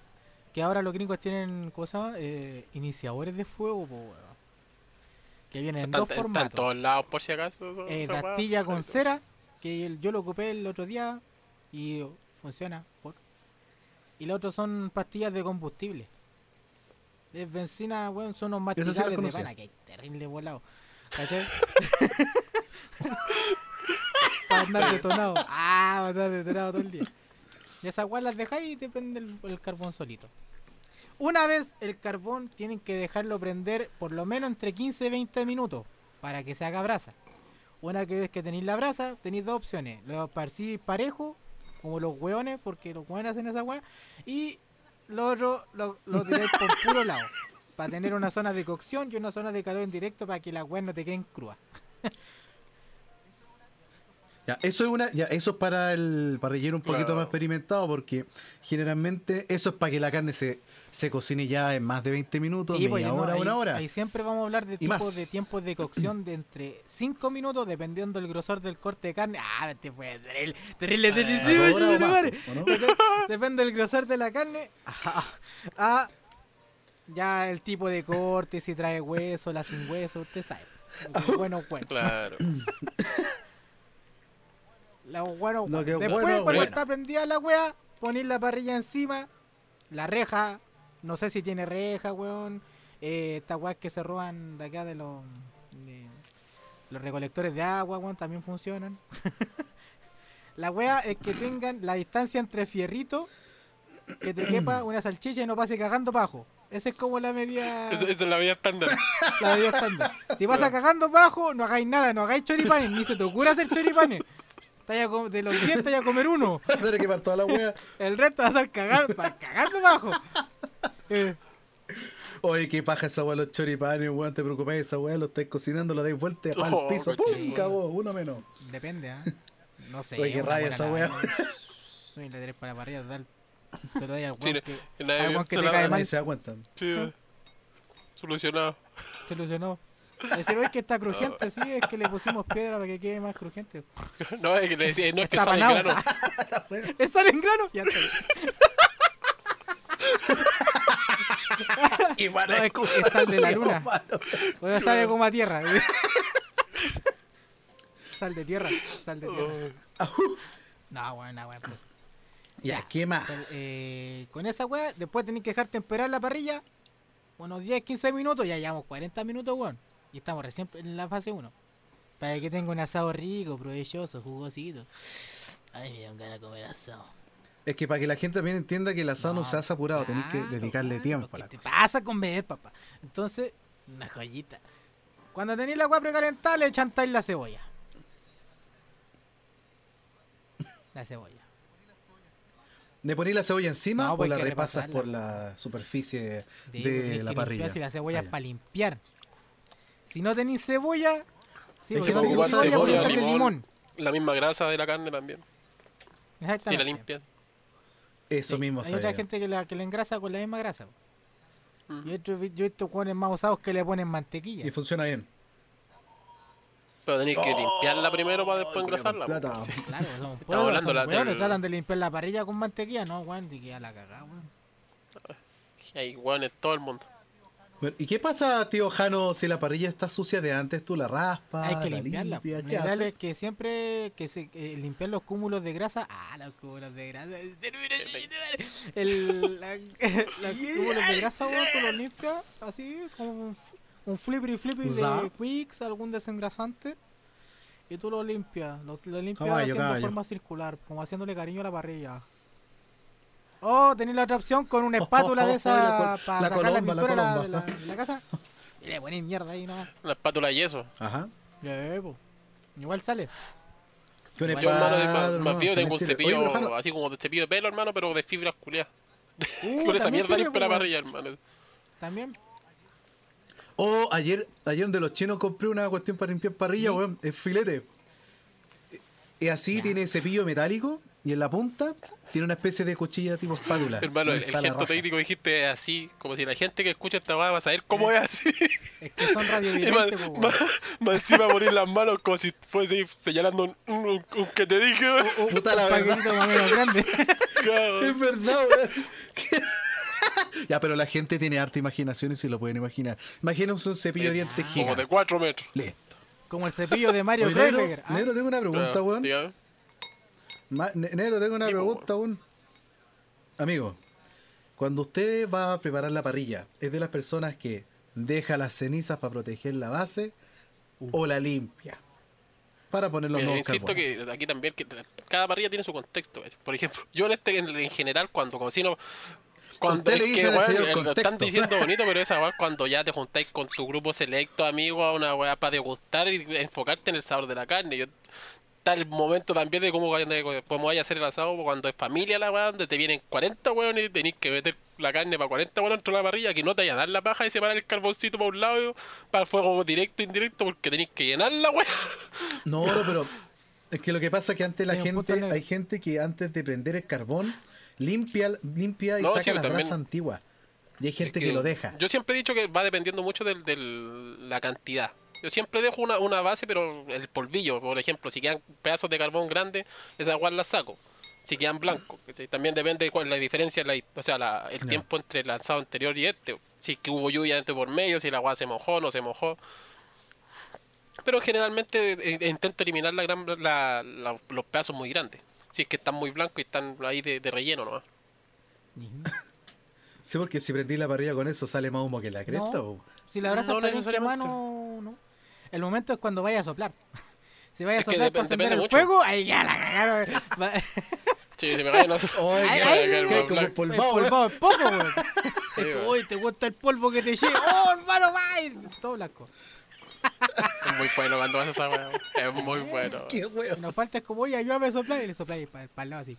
Que ahora los gringos tienen, ¿cómo se llama? Eh, iniciadores de fuego, po, weón. Que vienen en Está, dos está en formatos. todos lados, por si acaso. eso- Eh, con cera, que el- yo lo ocupé el otro día y funciona. Y los otros son pastillas de combustible. Es benzina, weón, son unos sí masticables de pana, que hay terrible volado. ¿Cachai? [laughs] Para andar detonado. Ah, para andar detonado todo el día. Y esas weas las dejáis y te prende el, el carbón solito. Una vez el carbón tienen que dejarlo prender por lo menos entre 15 y 20 minutos para que se haga brasa. Una vez que tenéis la brasa, tenéis dos opciones. Lo esparcís parejo, como los hueones, porque los hueones hacen esa hueá. Y lo otro lo, lo tiráis por [laughs] puro lado. Para tener una zona de cocción y una zona de calor en directo para que las hueas no te queden crudas. Ya, eso es una, ya, eso es para el parrillero un poquito Claro. más experimentado, porque generalmente eso es para que la carne se, se cocine ya en más de 20 minutos, Sí, pues, media no, hora, ahí, una hora. ahí siempre vamos a hablar de Y tipos de tiempos de cocción de entre 5 minutos, dependiendo del grosor del corte de carne. Ah, te puede terrible, terrible, terrible, Ah, sí, hora sí, o más, madre. ¿o no? Dep- Depende del grosor de la carne. A, a ya el tipo de corte, si trae hueso, la sin hueso, usted sabe. [laughs] Bueno, bueno. Claro. [coughs] La bueno, No, Después, bueno, cuando bueno. está prendida la wea, poner la parrilla encima, la reja, no sé si tiene reja, weón. Eh, estas weas que se roban de acá de los de los recolectores de agua, weón, también funcionan. [laughs] la wea es que tengan la distancia entre fierrito, que te quepa [clears throat] una salchicha y no pase cagando bajo. Esa es como la medida, [laughs] Esa esa es la vida estándar. [laughs] la medida estándar. Si pasa cagando bajo, no hagáis nada, no hagáis choripanes, ni se te ocurra hacer choripanes. Te a De los 10 te vaya a comer uno. [laughs] Que quemar toda la wea. El resto va a ser cagar, para cagar debajo. Eh, [laughs] Oye, qué paja esa wea, los choripanes, weón, te preocupes, esa wea, lo estáis cocinando, lo dais vuelta al Oh, piso, ¡pum! cagó, uno menos. depende, ¿ah? No sé. Oye, qué rabia esa la- wea. Soy la para la parrilla, total. Se lo doy al Sí, weón que, al weón que se te cae Nadie mal. se da cuenta. Sí, eh. Solucionado. Decir, oye, que está crujiente, sí, es que le pusimos piedra para que quede más crujiente. [laughs] No, es que le decía, no es que sale panado. grano. [laughs] ¿Es sale en grano? Ya está. Igual [laughs] No, es, es sal de la luna. O sabe como a tierra. sal de tierra, sal de tierra. No, bueno, bueno. Pues. Ya, Ya. ¿qué más? Pero, eh, con esa weá, después tenés que dejar temperar la parrilla unos 10, 15 minutos, ya llevamos 40 minutos, weón. Y estamos recién en la fase 1. Para que tenga un asado rico, provechoso, jugosito. Ay, me dieron ganas de comer asado. Es que para que la gente también entienda que el asado no, No, se hace apurado, tenéis que claro, dedicarle claro, tiempo a la que te cosa. pasa a comer, papá. Entonces, una joyita. Cuando tenéis la agua precalentada, le chantáis la cebolla. La cebolla. ¿Le ponéis la cebolla encima No, o pues la que repasas repasarla, por pues. la superficie pues, de tenéis la que parrilla? Si la cebolla es para limpiar. Si no tenéis cebolla, sí, que no tenéis cebolla, cebolla, limón. limón. La misma grasa de la carne también. Si la limpian. Eso Sí, mismo Hay sabía. otra gente que la, que la engrasa con la misma grasa. Yo he hecho- yo he visto jugones más usados que le ponen mantequilla. Y funciona bien. Pero tenéis que limpiarla primero para después engrasarla. plata. Sí. Claro, [laughs] son pueblos, hablando son del- tratan de limpiar la parrilla con mantequilla, no, weón, de que a la cagada, weón. Hay hueones todo el mundo. Bueno, ¿Y qué pasa, tío Jano, si la parrilla está sucia de antes? ¿Tú la raspas? Hay que la limpiarla. limpias? Lo ¿Qué ideal haces? es que siempre que se eh, limpiar los cúmulos de grasa. Ah, los cúmulos de grasa. El, la- [laughs] los cúmulos de grasa, weón, tú los limpias así, como un, un flippery flippy de. Quicks, algún desengrasante. Y tú lo limpias, lo, lo limpias Caballo, haciendo caballo. forma circular, como haciéndole cariño a la parrilla. Oh, tenés la otra opción con una espátula de [laughs] la esa para la sacar la colomba, la pintura de la, de la- de la casa. Y le pones mierda ahí nomás. Una espátula de yeso. Ajá. Ya, po. Igual sale. ¿Qué un Yo, hermano, más, más tengo un cepillo Oye, pero, así como de cepillo de pelo, hermano, pero de fibras culiadas. Uh, [laughs] Con esa también mierda limpia la parrilla, hermano. También. Oh, ayer, ayer donde los chinos compré una cuestión para limpiar parrilla, ¿Sí? weón, es filete. Y así Ya. tiene cepillo metálico y en la punta tiene una especie de cuchilla tipo espátula. Hermano, el, el gesto técnico dijiste así, como si la gente que escucha esta va a saber cómo es así. Es que son [laughs] radiovidentes, más- encima poner las manos como si fuese señalando un, un, un- un que te dije, Puta la verdad. grande. Es verdad, weón. [laughs] ya, pero la gente tiene harta imaginación y se lo pueden imaginar. Imagínense un cepillo de dientes Como de gigante. 4 metros. Listo. Como el cepillo de Mario negro, Kreuzer. ¿ah? negro, tengo una pregunta, weón. dígame. Ma- ne- Negro, tengo una Sí, pregunta, weón. Amigo, cuando usted va a preparar la parrilla, ¿es de las personas que deja las cenizas para proteger la base o la limpia? Para poner los nuevos insisto carbones. que aquí también que cada parrilla tiene su contexto. ¿ves? Por ejemplo, yo en este en, en general cuando cocino Cuando Usted le dice que, señor eh, están diciendo [laughs] bonito, pero esa weá cuando ya te juntáis con tu grupo selecto, amigos, a una weá para degustar y enfocarte en el sabor de la carne. Yo, está el momento también de cómo, vaya a hacer el asado cuando es familia la weá, donde te vienen 40 weones y tenéis que meter la carne para 40 weones dentro de la parrilla, que no te vayan a dar la paja y separar el carboncito para un lado para el fuego directo e indirecto, porque tenéis que llenar la weá. No, no, pero es que lo que pasa es que antes la gente, hay gente que antes de prender el carbón limpia, limpia y No, saca sí, las también. brasas antiguas. Y hay gente Es que, lo deja. Yo siempre he dicho que va dependiendo mucho de la cantidad. Yo siempre dejo una, una base, pero el polvillo, por ejemplo, si quedan pedazos de carbón grandes, esa igual la saco. Si quedan blancos. También depende de cuál es la diferencia, la, o sea, la- el tiempo entre el lanzado anterior y este. Si es que hubo lluvia dentro por medio, si la agua se mojó, no se mojó. Pero generalmente eh, intento eliminar la gran, la- la- los pedazos muy grandes. Si es que están muy blancos y están ahí de, de relleno nomás. Sí, porque si prendí la parrilla con eso sale más humo que la cresta. No. o- Si la brasa No está bien quemada, no, no. El momento es cuando vaya a soplar. [laughs] Si vaya a Es que soplar para encender el mucho. fuego, ahí ya la cagaron. [laughs] Sí, se me caen los- Ay, como El polvado, polvado es poco, weón. [laughs] Es Sí, como, weón. "Oye, ¿te gusta el polvo que te eché? ¡Oh, hermano, va! Todo blanco. Es muy bueno cuando haces esa weá. Es muy bueno. Qué weo. nos falta es como, oye, ayúdame a soplar. Y le sopláis para el lado así.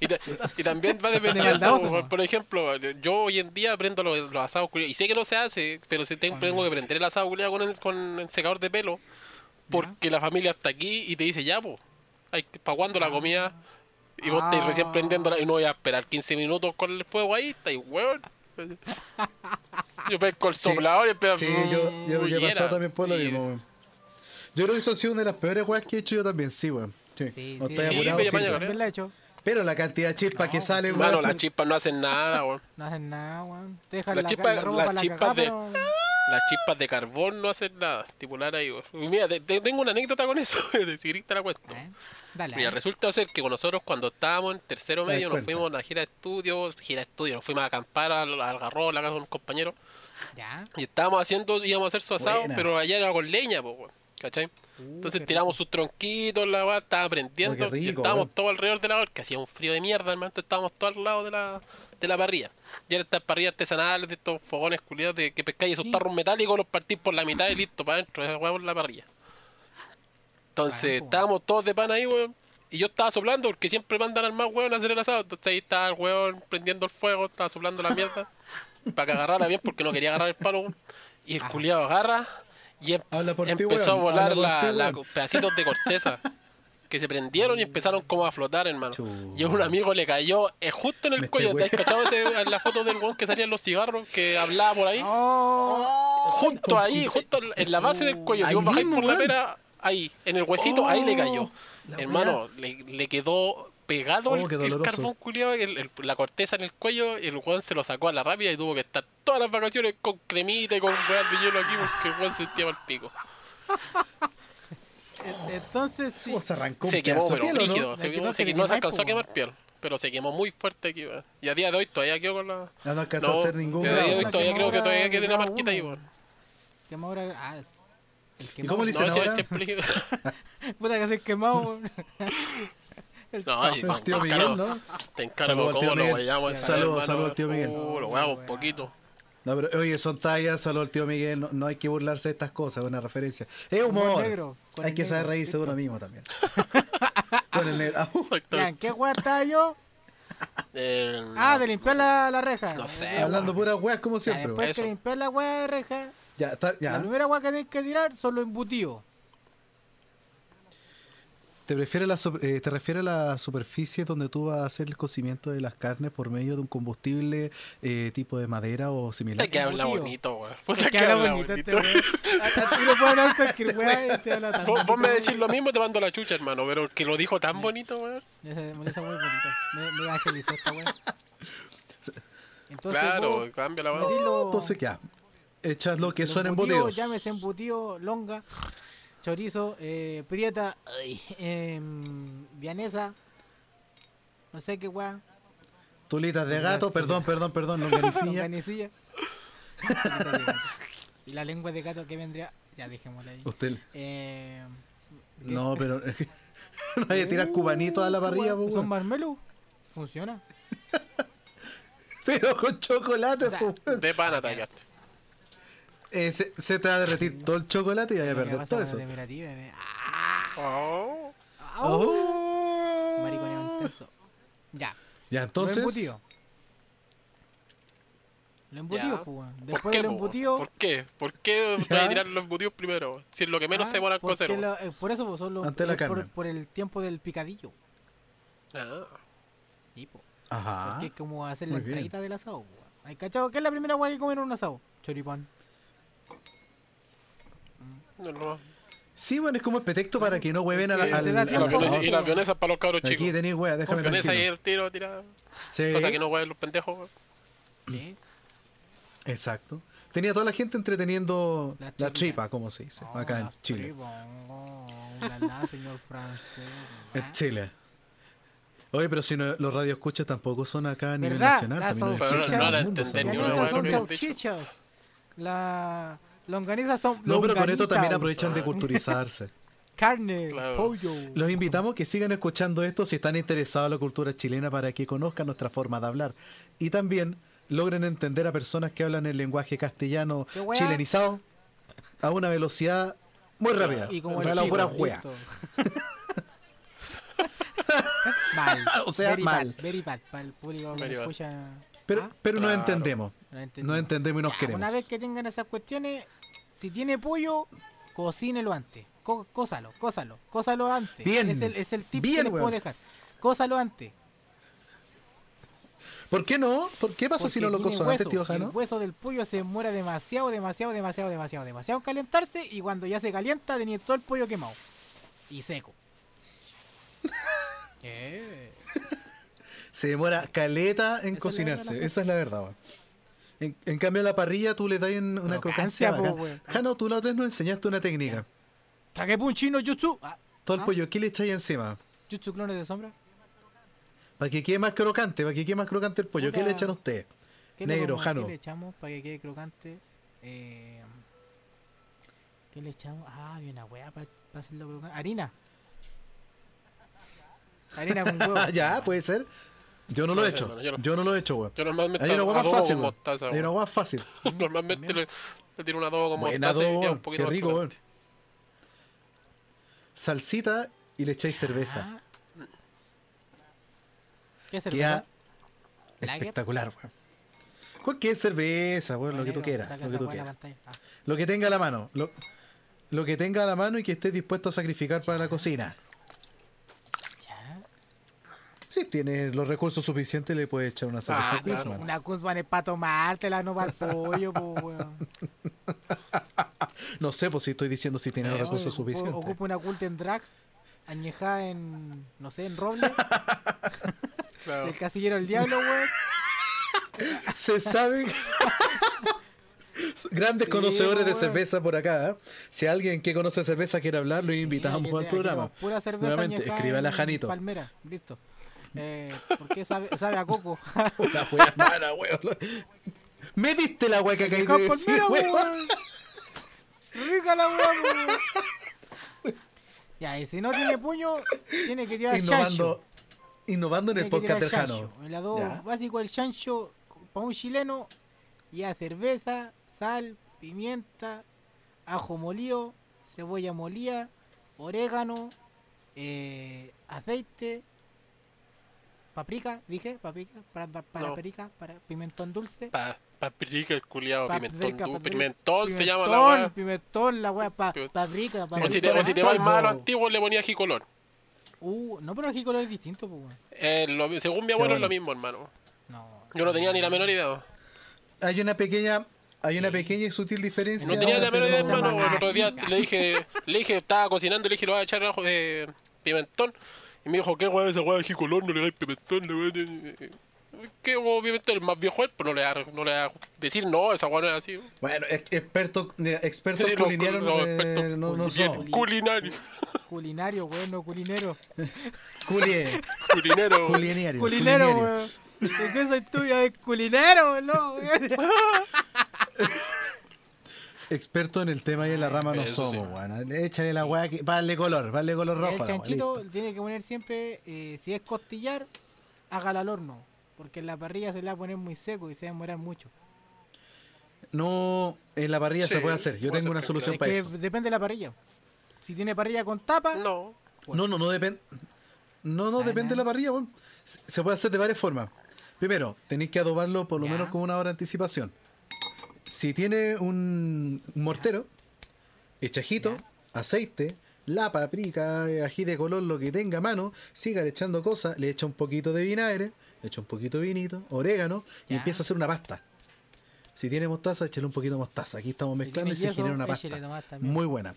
Y, ta- y también va De dependiendo. por, por ejemplo, yo hoy en día prendo los, los asados culiados. Y sé que no se hace, pero sí tengo, tengo que prender el asado culiado con el, con el secador de pelo. Porque la familia está aquí y te dice, ya, pues, ¿para cuándo la comida? Y vos estáis recién Ah. prendiéndola y no voy a esperar 15 minutos con el fuego ahí, estáis weón. [laughs] Yo pesco el Sí. soplador y empiezo Sí, yo, yo, yo he pasado también por lo Y- mismo. weón. Yo creo que eso ha sido una de las peores weas que he hecho yo también, sí, weón. Sí, Sí, no sí, estoy sí, apurado, me sí, llama Pero la cantidad de chispas No, que sale, weón. Mano, las chispas no hacen nada, weón. No hacen nada, weón. Te dejan La la, chispa- de- pero... Las chispas de carbón no hacen nada. Estipular ahí, weón. Y Mira, te- te- tengo una anécdota con eso. [laughs] de te la cuento. Eh, Dale. Mira, eh. resulta ser que con nosotros cuando estábamos en tercero medio nos cuenta. fuimos a una gira de estudios, gira de estudios, nos fuimos a acampar al, al Garrobo, a la casa de un compañero, Ya. y estábamos haciendo, íbamos a hacer su asado, Buena. pero allá era con leña, pues, weón, ¿cachai? Uh, Entonces tiramos sus tronquitos, la weá, estaba prendiendo, Oh, y estábamos todos alrededor de la que hacía un frío de mierda, hermano, entonces estábamos todos al lado de la, de la parrilla. Y eran estas parrillas artesanales, de estos fogones culiados de que pescáis esos tarros metálicos, los partís por la mitad y listo, para adentro, esa weá por la parrilla. Entonces, estábamos todos de pan ahí, weón. Y yo estaba soplando porque siempre mandan al más weón a hacer el asado. Entonces ahí estaba el weón prendiendo el fuego, estaba soplando la mierda. para que agarrara bien porque no quería agarrar el palo, weón. Y el Ajá. culiado agarra y em- Habla por ti, empezó a volar habla la, ti, la- weón. pedacitos de corteza. [laughs] Que se prendieron y empezaron como a flotar, hermano. Y a un amigo le cayó eh, justo en el Me cuello. ¿Te has cachado ese- [laughs] en la foto del weón que salían los cigarros? Que hablaba por ahí. Oh, Justo ahí, justo en la base del cuello. Si vos bajáis por la pera, ahí, en el huesito, ahí le cayó. Oh, Hermano, le, le quedó pegado Oh, el, el carbón culiado, el- el- la corteza en el cuello, y el weón se lo sacó a la rápida y tuvo que estar todas las vacaciones con cremita y con weas de hielo aquí porque el weón se sentía mal pico. Entonces, sí. ¿Cómo se arrancó un Se quemó, pero piel, ¿o no? rígido. Es Se que quemó- no se- te no se alcanzó a quemar piel, pero se quemó muy fuerte aquí, weón. Y a día de hoy todavía quedó con la. Ah, no alcanzó No, a hacer ningún a día de grado. hoy todavía creo que todavía queda una grado marquita ahí, weón. Quemadura. Ah, es- el ¿Y cómo le dicen No, ahora? [laughs] Puta que se quemado. [laughs] El- No, El tío te Miguel, ¿no? Te encargo cómo lo Miguel. esa Saludos, saludos al tío Miguel. Uh, lo un poquito. No, pero oye, son tallas, saludos al tío Miguel. No, no hay que burlarse de estas cosas, es una referencia. Es Humor humor. negro, con hay el que saber negro, reírse de uno mismo también. [laughs] con el negro. Ya, ¿en Exactamente. qué weá estaba yo? Eh, Ah, de limpiar la, la reja. No sé, Ya, hablando puras weas como Ya, siempre. después weón. que limpiar la weá de reja, Ya, está, la ya. primera weá que tenés que tirar son los embutidos. ¿Te, refieres a la, eh, ¿Te refieres a la superficie donde tú vas a hacer el cocimiento de las carnes por medio de un combustible eh, tipo de madera o similar? Es que habla embutido. bonito, weón. Es que habla bonito este weón. Tú no puedes hablar cualquier weá y te habla tan Vos, vos me bonito, decís lo mismo, te mando la chucha, hermano. Pero que lo dijo tan bonito, weón. Me hace- me hizo muy bonito. Me, me evangelizó esta weá. Entonces, Claro, vos cambia la weón. Entonces, ya. Echas lo que embutidos, embutidos. Llámese embutido, longa, chorizo, eh, prieta, ay, em, vianesa, no sé qué weá. Tulitas de gato, perdón, perdón, perdón, longanicilla. Longanicilla. y la lengua de gato que vendría, ya dejémosla ahí. Usted. Eh. No, pero. [laughs] no hay que tirar cubanitos a la parrilla, Uh, pues, ¿Son marmelo? funciona. [laughs] Pero con chocolate, O sea, po, weón. De pana tallaste. Eh, se, se te va a derretir todo el chocolate y vas a Lo perder todo eso. temperatura, me- ¡Ah! Oh. Oh. Ya. Ya, Lo entonces. embutido. Lo embutido, pues, weón. ¿Por Después qué, po? embutido. ¿Por qué? ¿Por qué a tirar los embutidos primero? Si es lo que menos ah, se demora en cocer. lo- eh, por eso pues, son los, Antes la eh, por, el tiempo del picadillo. Ah. Sí, po. Ajá. Porque es como hacer la entradita del asado, po. ¿Hay cachado? ¿Qué es la primera weá que comer en un asado? Choripán. No, no. Sí, bueno, es como el pretexto para que no hueven al, Y al, Y las Al vionesas- asador. y las vionesas para los cabros Aquí chicos. tenéis wea, déjame Vionesas y el tiro tirado. Sí, Cosa que no juegan los pendejos. exacto. Tenía toda la gente entreteniendo La la, tripa, como se dice, Oh, acá en la Chile. oh, la, la, señor francés. En. Chile. Oye, pero si no, los radioescuchas tampoco son acá a nivel ¿Verdad? nacional, Las Pero no- no la no, weá son salchichas. La longaniza son. No, pero con esto también longanizas. aprovechan de culturizarse. [laughs] Carne, Claro. pollo. Los invitamos que sigan escuchando esto si están interesados en la cultura chilena para que conozcan nuestra forma de hablar. Y también logren entender a personas que hablan el lenguaje castellano chilenizado a una velocidad muy rápida. Y como o sea, la pura wea. [laughs] mal. O sea, very mal. Bad, very bad. Para el público que Very escucha. Pero, ¿Ah? pero nos Claro. entendemos. No entendimos. Nos entendemos y nos Ya, queremos. Una vez que tengan esas cuestiones, si tiene pollo, cocínelo antes. Co- cósalo, cósalo, cósalo antes. Bien, Es el, es el tip bien, que les puedo dejar. Cósalo antes. ¿Por qué no? ¿Por qué pasa si no lo coso antes, tío Jano? El hueso del pollo se muera demasiado, demasiado, demasiado, demasiado, demasiado en calentarse y cuando ya se calienta tenía todo el pollo quemado. Y seco. Eh. [laughs] Se demora caleta en Esa cocinarse. Esa es la verdad. En, en cambio, a la parrilla tú le das un- una Crocancia, crocancia. po, bacán. Jano, tú la otra vez nos enseñaste una técnica. Kagepun chino jutsu. Ah, Todo el Ah. pollo, ¿qué le echáis encima? jutsu clones de sombra. Para que quede más crocante, para que quede más crocante el pollo. ¿Qué le echan ustedes? ¿Qué le Negro, Jano. ¿Qué le echamos para que quede crocante? Eh, ¿Qué le echamos? Ah, había una weá para hacerlo crocante. Harina. Harina con [laughs] huevo. ya, puede ser. Yo no lo he hecho. hermano, yo no- Yo no lo he hecho, weón. Yo normalmente Hay una hueá fácil, con weón. mostaza, Hay una hueá más fácil. [laughs] Normalmente le, le tiro un adobo con Buen mostaza y adobo, queda un poquito qué rico, weón. Salsita y le echáis cerveza. Ah. ¿Qué espectacular, weón. Cualquier cerveza, weón, lo que tú quieras. Lo que tú quieras. Ah. Lo que tenga a la mano. Lo, lo que tenga a la mano y que estés dispuesto a sacrificar para la cocina. Si tienes los recursos suficientes, le puedes echar una cerveza Ah, claro. Quizman. Una Kuzman es para tomártela, no para el pollo, po, weón. [laughs] No sé, pues si estoy diciendo si tienes los Eh, recursos Ocupa- suficientes. Ocupa una Kulten Drag añejada en, no sé, en roble. [laughs] Claro. El casillero del diablo, weón. [laughs] Se sabe. Grandes Sí, conocedores de pues, cerveza por acá. ¿eh? Si alguien que conoce cerveza quiere hablar, lo invitamos Mira, al programa. Pura cerveza Nuevamente, escríbale a en Janito. Palmera, listo. Eh, ¿Por qué sabe, sabe a coco? [laughs] Una wea mala, weón. Me diste la wea que Añejada de decir, weón. Rica la weá, weón. Ya, y si no tiene puño, tiene que tirar chancho. Innovando, innovando en el Tiene podcast del Jano. El Ya. básico del chancho para un chileno ya cerveza, sal, pimienta, ajo molido, cebolla molida, orégano, eh, aceite, paprika, dije, paprika, para, para, para No. paprika, para pimentón dulce. Pa, paprika, el culiado, paprika, pimentón. du- paprika, Pimentón se llama la pimentón, weá. Pimentón, la weá, pa, Pimentón. paprika, O si paprika. te, o si te vas polvo. más a lo antiguo, le ponía jicolor. Uh, no, pero el color es distinto, pues, weón. Eh, lo- según mi abuelo es lo mismo, hermano. No. Yo no tenía ni la menor idea. Hay una pequeña, hay una pequeña y sutil diferencia. No tenía la menor idea, hermano. El otro día le dije, le dije, estaba cocinando y le dije, lo voy a echar ajo de pimentón. Y me dijo, ¿qué weá es esa weá de jicolor? No le dais pimentón. Le voy a... ¿Qué pimentón? El más viejo él, pues no le da, no le da decir no, esa weá no es así. Bueno, ex- experto, mira, expertos Sí, los culineros cul- los eh, expertos no, no culineros. somos. Culinario. Culinario, weón, no culinero. Culie- Culinero. Culinero. Culinero, culinero. weón. ¿De qué soy tuya? Es culinero, no. [laughs] Experto en el tema y en la rama no Eso sí. somos, weón. Échale la weá, que, darle color, darle color rojo. el chanchito tiene que poner siempre, eh, si es costillar, hágala al horno. Porque en la parrilla se le va a poner muy seco y se va a demorar mucho. No, en la parrilla se puede hacer. Yo puede tengo una solución Es para que eso. depende de la parrilla. Si tiene parrilla con tapa, No. No, no, no depende. No, no Ah, depende de la parrilla, weón. Se se puede hacer de varias formas. Primero, tenéis que adobarlo por lo Ya. menos con una hora de anticipación. Si tiene un mortero, echajito, aceite, la paprika, ají de color, lo que tenga a mano, siga echando cosas, le echa un poquito de vinagre, le echa un poquito de vinito, orégano, y Ya. empieza a hacer una pasta. Si tiene mostaza, échale un poquito de mostaza. Aquí estamos mezclando y se genera una pasta. Muy buena.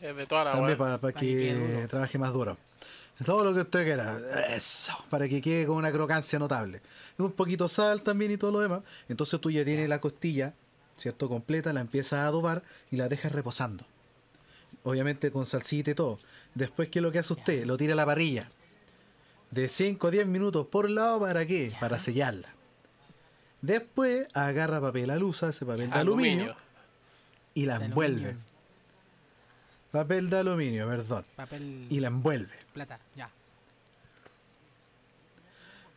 Es de toda la También para, Pa' que trabaje más duro. Todo lo que usted quiera. Eso. Para que quede con una crocancia notable. Un poquito sal también y todo lo demás. Entonces tú ya tienes la costilla, ¿cierto? Completa, la empiezas a adobar y la dejas reposando. Obviamente con salsita y todo. Después, ¿qué es lo que hace usted? Lo tira a la parrilla. De 5 a 10 minutos por lado, ¿para qué? Para sellarla. Después agarra papel alusa, ese papel de aluminio, y la envuelve. Papel de aluminio, perdón. Papel Y la envuelve. plata, ya.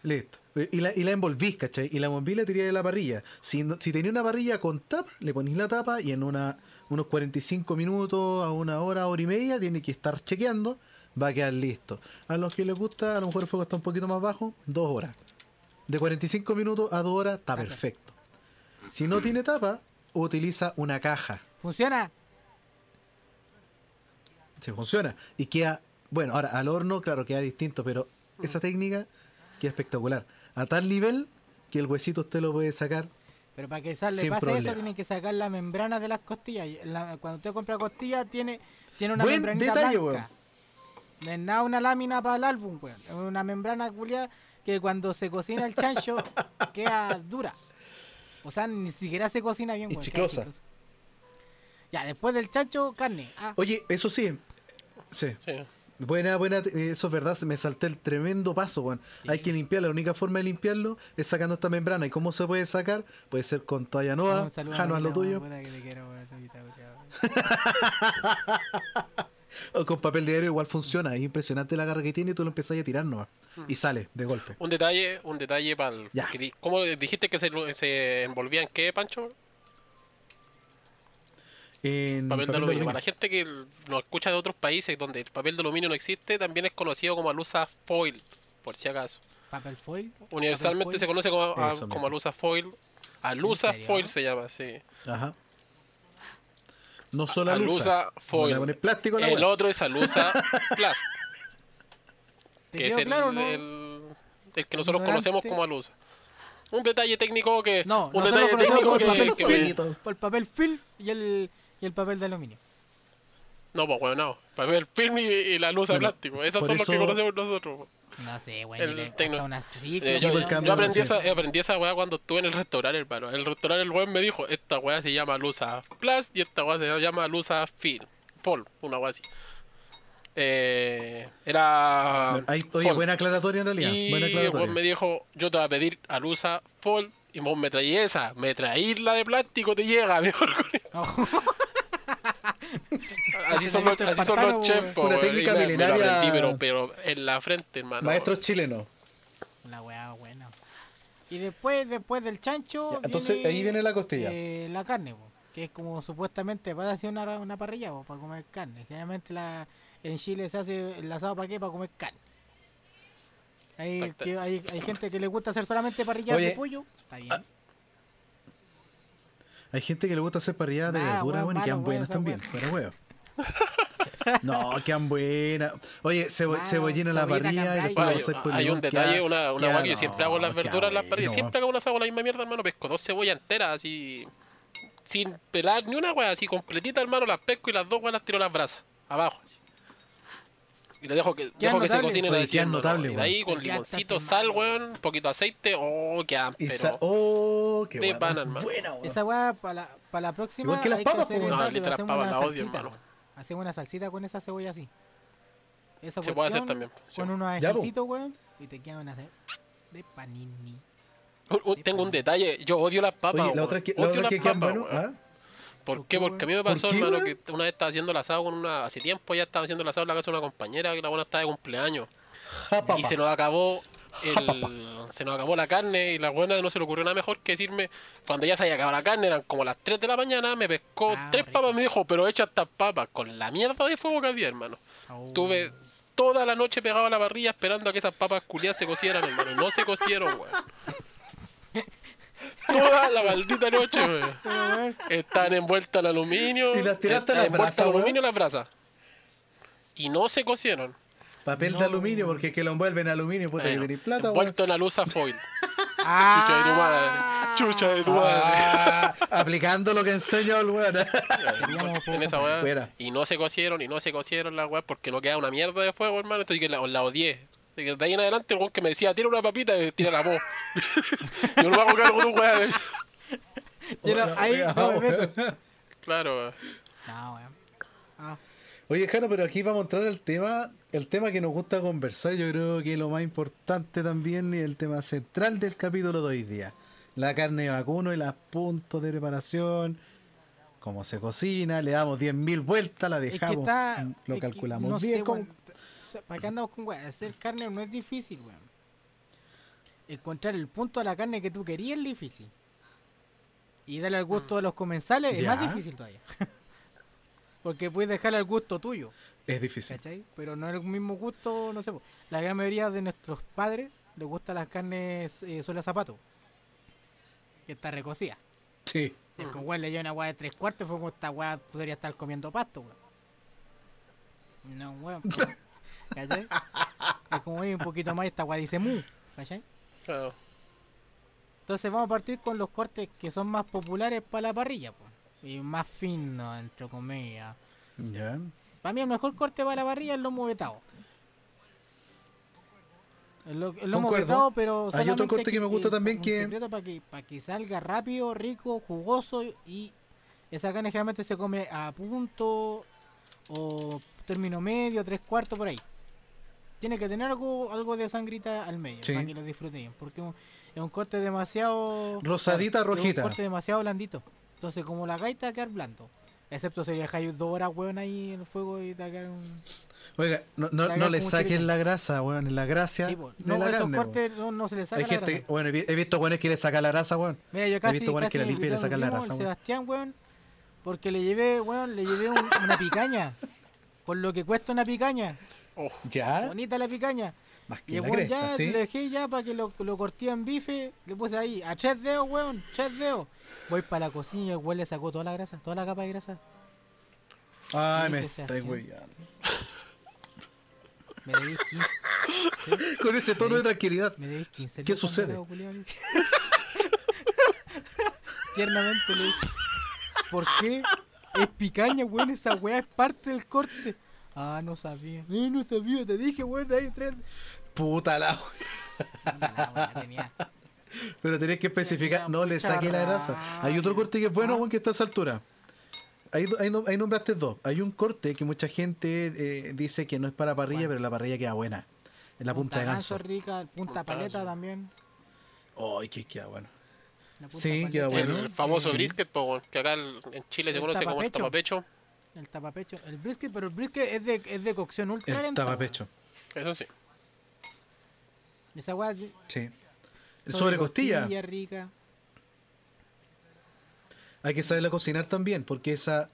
Listo. Y la, y la envolvís, ¿cachai? Y la envolví y la tiré de la parrilla. Si, si tenía una parrilla con tapa, le ponís la tapa y en una, unos 45 minutos a una hora, hora y media, tiene que estar chequeando, va a quedar listo. A los que les gusta, a lo mejor el fuego está un poquito más bajo, dos horas. De 45 minutos a dos horas Está perfecto. Si no tiene tapa, utiliza una caja. ¿Funciona? Se funciona. Y queda, bueno, ahora al horno, claro, queda distinto, pero esa técnica queda espectacular. A tal nivel que el huesito usted lo puede sacar. Pero para que sal- le pase problema. eso, tiene que sacar la membrana de las costillas. La- cuando usted compra costillas, tiene, tiene una Buen membranita detalle, blanca. No es nada una lámina para el álbum, weón. Es una membrana culiada que cuando se cocina el chancho [laughs] queda dura. O sea, ni siquiera se cocina bien, weón. chiclosa. Ya, después del chancho, carne. Ah, Oye, eso sí. Sí. Sí. Buena, buena, eh, eso es verdad, me salté el tremendo paso, weón. Hay que limpiarlo, la única forma de limpiarlo es sacando esta membrana. ¿Y cómo se puede sacar? Puede ser con toalla nueva, Jano, lo tuyo, [laughs] o con papel diario igual funciona. Es impresionante la garra que tiene y tú lo empezás a tirar nomás. Y sale de golpe. Un detalle, un detalle para el. ¿Cómo dijiste que se, lo- se envolvía en qué, Pancho? En Papel, de aluminio. Para la gente que l- nos escucha de otros países donde el papel de aluminio no existe, también es conocido como alusa foil, por si acaso. Papel foil. Universalmente papel se conoce como, a- como alusa foil. Alusa foil se llama, sí. Ajá. No solo alusa. Alusa foil. plástico El otro es alusa [laughs] plast, ¿Te que es el, claro, no? el- el que nosotros Ignorante. conocemos como alusa. Un detalle técnico que. No, un detalle conocemos técnico que, por papel film y el, y el papel de aluminio. No, pues bueno, no. Papel film y, y la luz de Bueno, plástico. Esas son los que eso- conocemos nosotros. No sé, güey, El tecno- una cicla, Eh, yo, aprendí, esa, aprendí esa weá cuando estuve en el restaurante, hermano. El restaurante, el weón me dijo, esta weá se llama Lusa Plus y esta weá se llama Lusa Film. Fall, una weá así. Eh, era... Ahí- oye, Fall. buena aclaratoria en realidad. Y buena el weón aclaratoria. me dijo, yo te voy a pedir a Lusa Fall y vos me traí esa. Me traí la de plástico, te llega mejor. [laughs] [laughs] así son los, así son los chefs, Una técnica milenaria. aprendí, pero, pero en la frente, hermano. Maestros chilenos. La weá buena. Y después, después del chancho. Ya, entonces, ahí viene la costilla. eh, la carne, que es como supuestamente para hacer una, una parrilla para comer carne. Generalmente la, en Chile se hace el asado para qué? Para comer carne. Hay, que- hay, hay gente que le gusta hacer solamente parrillas Oye, de pollo. Está bien. Hay gente que le gusta hacer parrilladas de Nah, verdura, weón, bueno, y quedan buenas también. Pero weón. [laughs] No, quedan buenas. Oye, cebo- cebollina en la parrilla y después Bueno, lo hay, haces por hay un detalle, una, una que yo siempre hago en las verduras en las parrillas. Siempre hago asado con la misma mierda, hermano. Pesco dos cebollas enteras así. Sin pelar ni una weá, así completita, hermano. Las pesco y las dos weas las tiro a las brasas. Abajo, así. Y le dejo que, dejo que se Oye, quedan y de ahí con Te limoncito, sal, weón. Un poquito de aceite. Oh, quedan, Y pero. sa- oh, qué buena, weón. Esa weá para la, para la próxima Igual que las hay papas, que hacer po, esa, No, pero literal, las hacemos papas una las odio, salsita. hermano. Hacemos una salsita con esa cebolla así. Esa Se puede hacer cuestión, también, sí. Con unos Ya, po. ajicitos, weón. Y te quedan unas de, de panini. Tengo un detalle. Yo odio las papas. Oye, la weón. otra que, la Odio otra las que quedan papas, bueno, weón. ¿ah? ¿Por ¿Por qué? Porque a mí me ¿Por pasó, qué, hermano, que una vez estaba haciendo el asado con una. Hace tiempo ya estaba haciendo el asado en la casa de una compañera que la buena estaba de cumpleaños. Ja, Y se nos acabó el- se nos acabó la carne y la buena no se le ocurrió nada mejor que decirme, cuando ya se había acabado la carne, eran como las 3 de la mañana, me pescó Ah, tres rico. papas y me dijo, pero echa estas papas con la mierda de fuego que había, hermano. Oh. Tuve toda la noche pegado a la parrilla esperando a que esas papas culiadas se cocieran, hermano. No se cocieron, weón. [laughs] Toda la maldita noche, [laughs] weón. Están envueltas en aluminio. ¿Y las tiraste a las envueltas brasas, en aluminio las brasas. Y no se cocieron. Papel de aluminio, porque es que lo envuelven en aluminio, puta que Bueno, tenéis plata, weón. envuelto en alusa foil. [laughs] Ah, Chucha de tu madre. Ah, aplicando lo que enseñó el weón. En esa weá. Y no se cocieron, y no se cocieron las weas porque no queda una mierda de fuego, hermano. Entonces que la, la odié. Así que de ahí en adelante el weón que me decía, tira una papita, eh, tira la voz. [laughs] Yo no me hago cargo de un no- ahí no me meto. Claro, weón. No, weón. Ah, Oye, Jano, pero aquí vamos a entrar al tema, el tema que nos gusta conversar, yo creo que lo más importante también y el tema central del capítulo de hoy día. La carne de vacuno y los puntos de preparación, cómo se cocina, le damos 10.000 vueltas, la es que dejamos, está. lo es que calculamos no bien. sé, cómo- weón. ¿Para qué andamos con weón? Hacer carne no es difícil, weón. Encontrar el punto de la carne que tú querías es difícil. Y darle al gusto de los comensales es más difícil todavía. [laughs] Porque puedes dejarle al gusto tuyo. Es difícil. ¿Cachai? Pero no es el mismo gusto, no sé. La gran mayoría de nuestros padres les gustan las carnes eh, suela zapato. Que está recocida. Sí. Es como, weón, le dio una weá de tres cuartos, fue como esta weá podría estar comiendo pasto, weón. No, weón. [laughs] ¿Cachai? Es como, un poquito más, esta weá dice mu. ¿Cachai? Claro. Entonces vamos a partir con los cortes que son más populares para la parrilla, pues. Y más finos, entre comillas. Ya. Para mí el mejor corte para la parrilla es el lomo vetado. El, lo- el lomo Concuerdo. vetado, pero Hay otro corte que me gusta también que- para que, para que salga rápido, rico, jugoso y esa carne generalmente se come a punto o término medio, tres cuartos por ahí. Tiene que tener algo, algo de sangrita al medio Sí. para que lo disfruten porque es un- es un corte demasiado Rosadita, es rojita. un corte demasiado blandito. Entonces, como la gaita va a quedar blando. Excepto si dejáis dos horas, weón, ahí en el fuego y te va a quedar un. Oiga, no, no, no le saquen la grasa, weón, es la gracia Sí, de No, la esos carne. cortes no, no se les saca Hay la gente, grasa. bueno, he vi- he visto weones que le sacan la grasa, weón. Mira, yo casi, visto weones que la limpian y le sacan la grasa. Sebastián, weón, porque le llevé, weón, le llevé un- una picaña. [laughs] Por lo que cuesta una picaña. Oh, Ya, Bonita la picaña. más Y que el la cresta, ya ¿sí? le dejé ya para que lo, lo corté en bife. Le puse ahí, a tres dedos, weón, tres dedos. Voy para la cocina y el weón le sacó toda la grasa, toda la capa de grasa. Ay, Sí, me estoy weyando. Me debí 15. [laughs] Con ese tono de tranquilidad. Me debís 15 ¿Qué sucede? [laughs] Tiernamente le dije. ¿Por qué? Es picaña, weón. Esa weá es parte del corte. Ah, no sabía. Eh, no sabía. Te dije, weón, de ahí tres. Puta la La weá tenía. Pero tenés que especificar, no le saque la grasa. Hay otro corte que es bueno, Ah. weón, que está a esa altura. Ahí, ahí, ahí nombraste dos. Hay un corte que mucha gente eh, dice que no es para parrilla, ¿Cuál? pero la parrilla queda buena. En la punta, de ganso. rica, punta Punta paleta ganso. también. Ay, que queda bueno. Punta Sí, queda paleta. bueno. el famoso Sí. brisket, po, weón, que acá en Chile se El conoce como el tapapecho. El tapapecho. El brisket, pero el brisket es de, es de cocción ultra El lenta. tapapecho. Eso sí. Esa weá. Sí. El sobre costilla. rica. Hay que saberla cocinar también, porque esa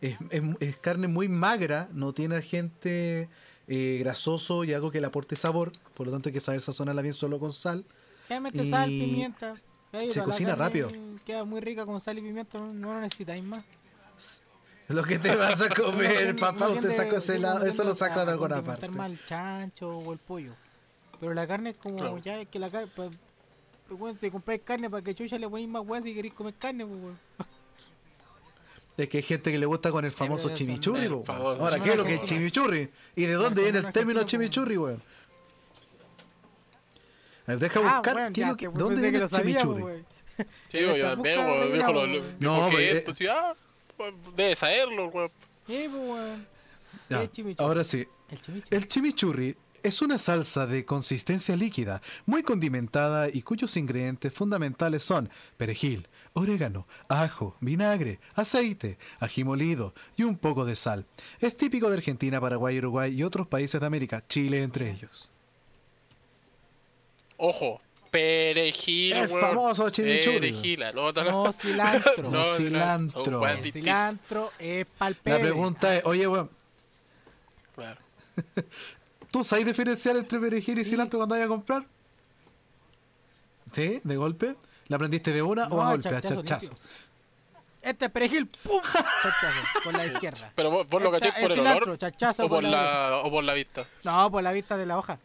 es, es- es carne muy magra, no tiene agente eh, grasoso y algo que le aporte sabor, por lo tanto hay que saber sazonarla bien solo con sal. Generalmente sal, Y pimienta. Ahí, se cocina rápido. Queda muy rica con sal y pimienta, no, no lo necesitáis más. [laughs] Lo que te vas a [laughs] comer, papá, usted sacó ese uno lado, eso lo sacó a- de a alguna parte. más el chancho o el pollo. Pero la carne es como Claro. ya es que la carne. Pa- weón, te compráis carne para que chucha le ponéis más weas si queréis comer carne, pues, weón. Es que hay gente que le gusta con el famoso pero chimichurri, el weón. famoso Ahora. ¿qué es lo que es chimichurri? ¿Y de dónde Pero viene el término chimichurri, weón? A ver, deja Ah, buscar es ya, lo que- que ¿de dónde viene que el chimichurri. Sí, Pero yo lo, weón. lo- No, dijo pues, debe saberlo, weón. Pues, weón. Ya. Ahora sí, El chimichurri. El chimichurri es una salsa de consistencia líquida, muy condimentada y cuyos ingredientes fundamentales son perejil, orégano, ajo, vinagre, aceite, ají molido y un poco de sal. Es típico de Argentina, Paraguay, Uruguay y otros países de América, Chile entre ellos. Ojo, perejil, El weón. famoso chimichurri. Perejila, [laughs] no, No cilantro. No, cilantro. El cilantro es pa'l La pregunta es, oye, weón, Claro. [laughs] ¿tú sabes diferenciar entre perejil y Sí. cilantro cuando vayas a comprar? ¿Sí? ¿De golpe? ¿La aprendiste de una o a golpe? A chachazo. Este es perejil, ¡pum! Chachazo, por la izquierda. Pero vos, vos lo cacháis por el cilantro, olor chachazo o por por, la la, o por la vista. No, por la vista de la hoja.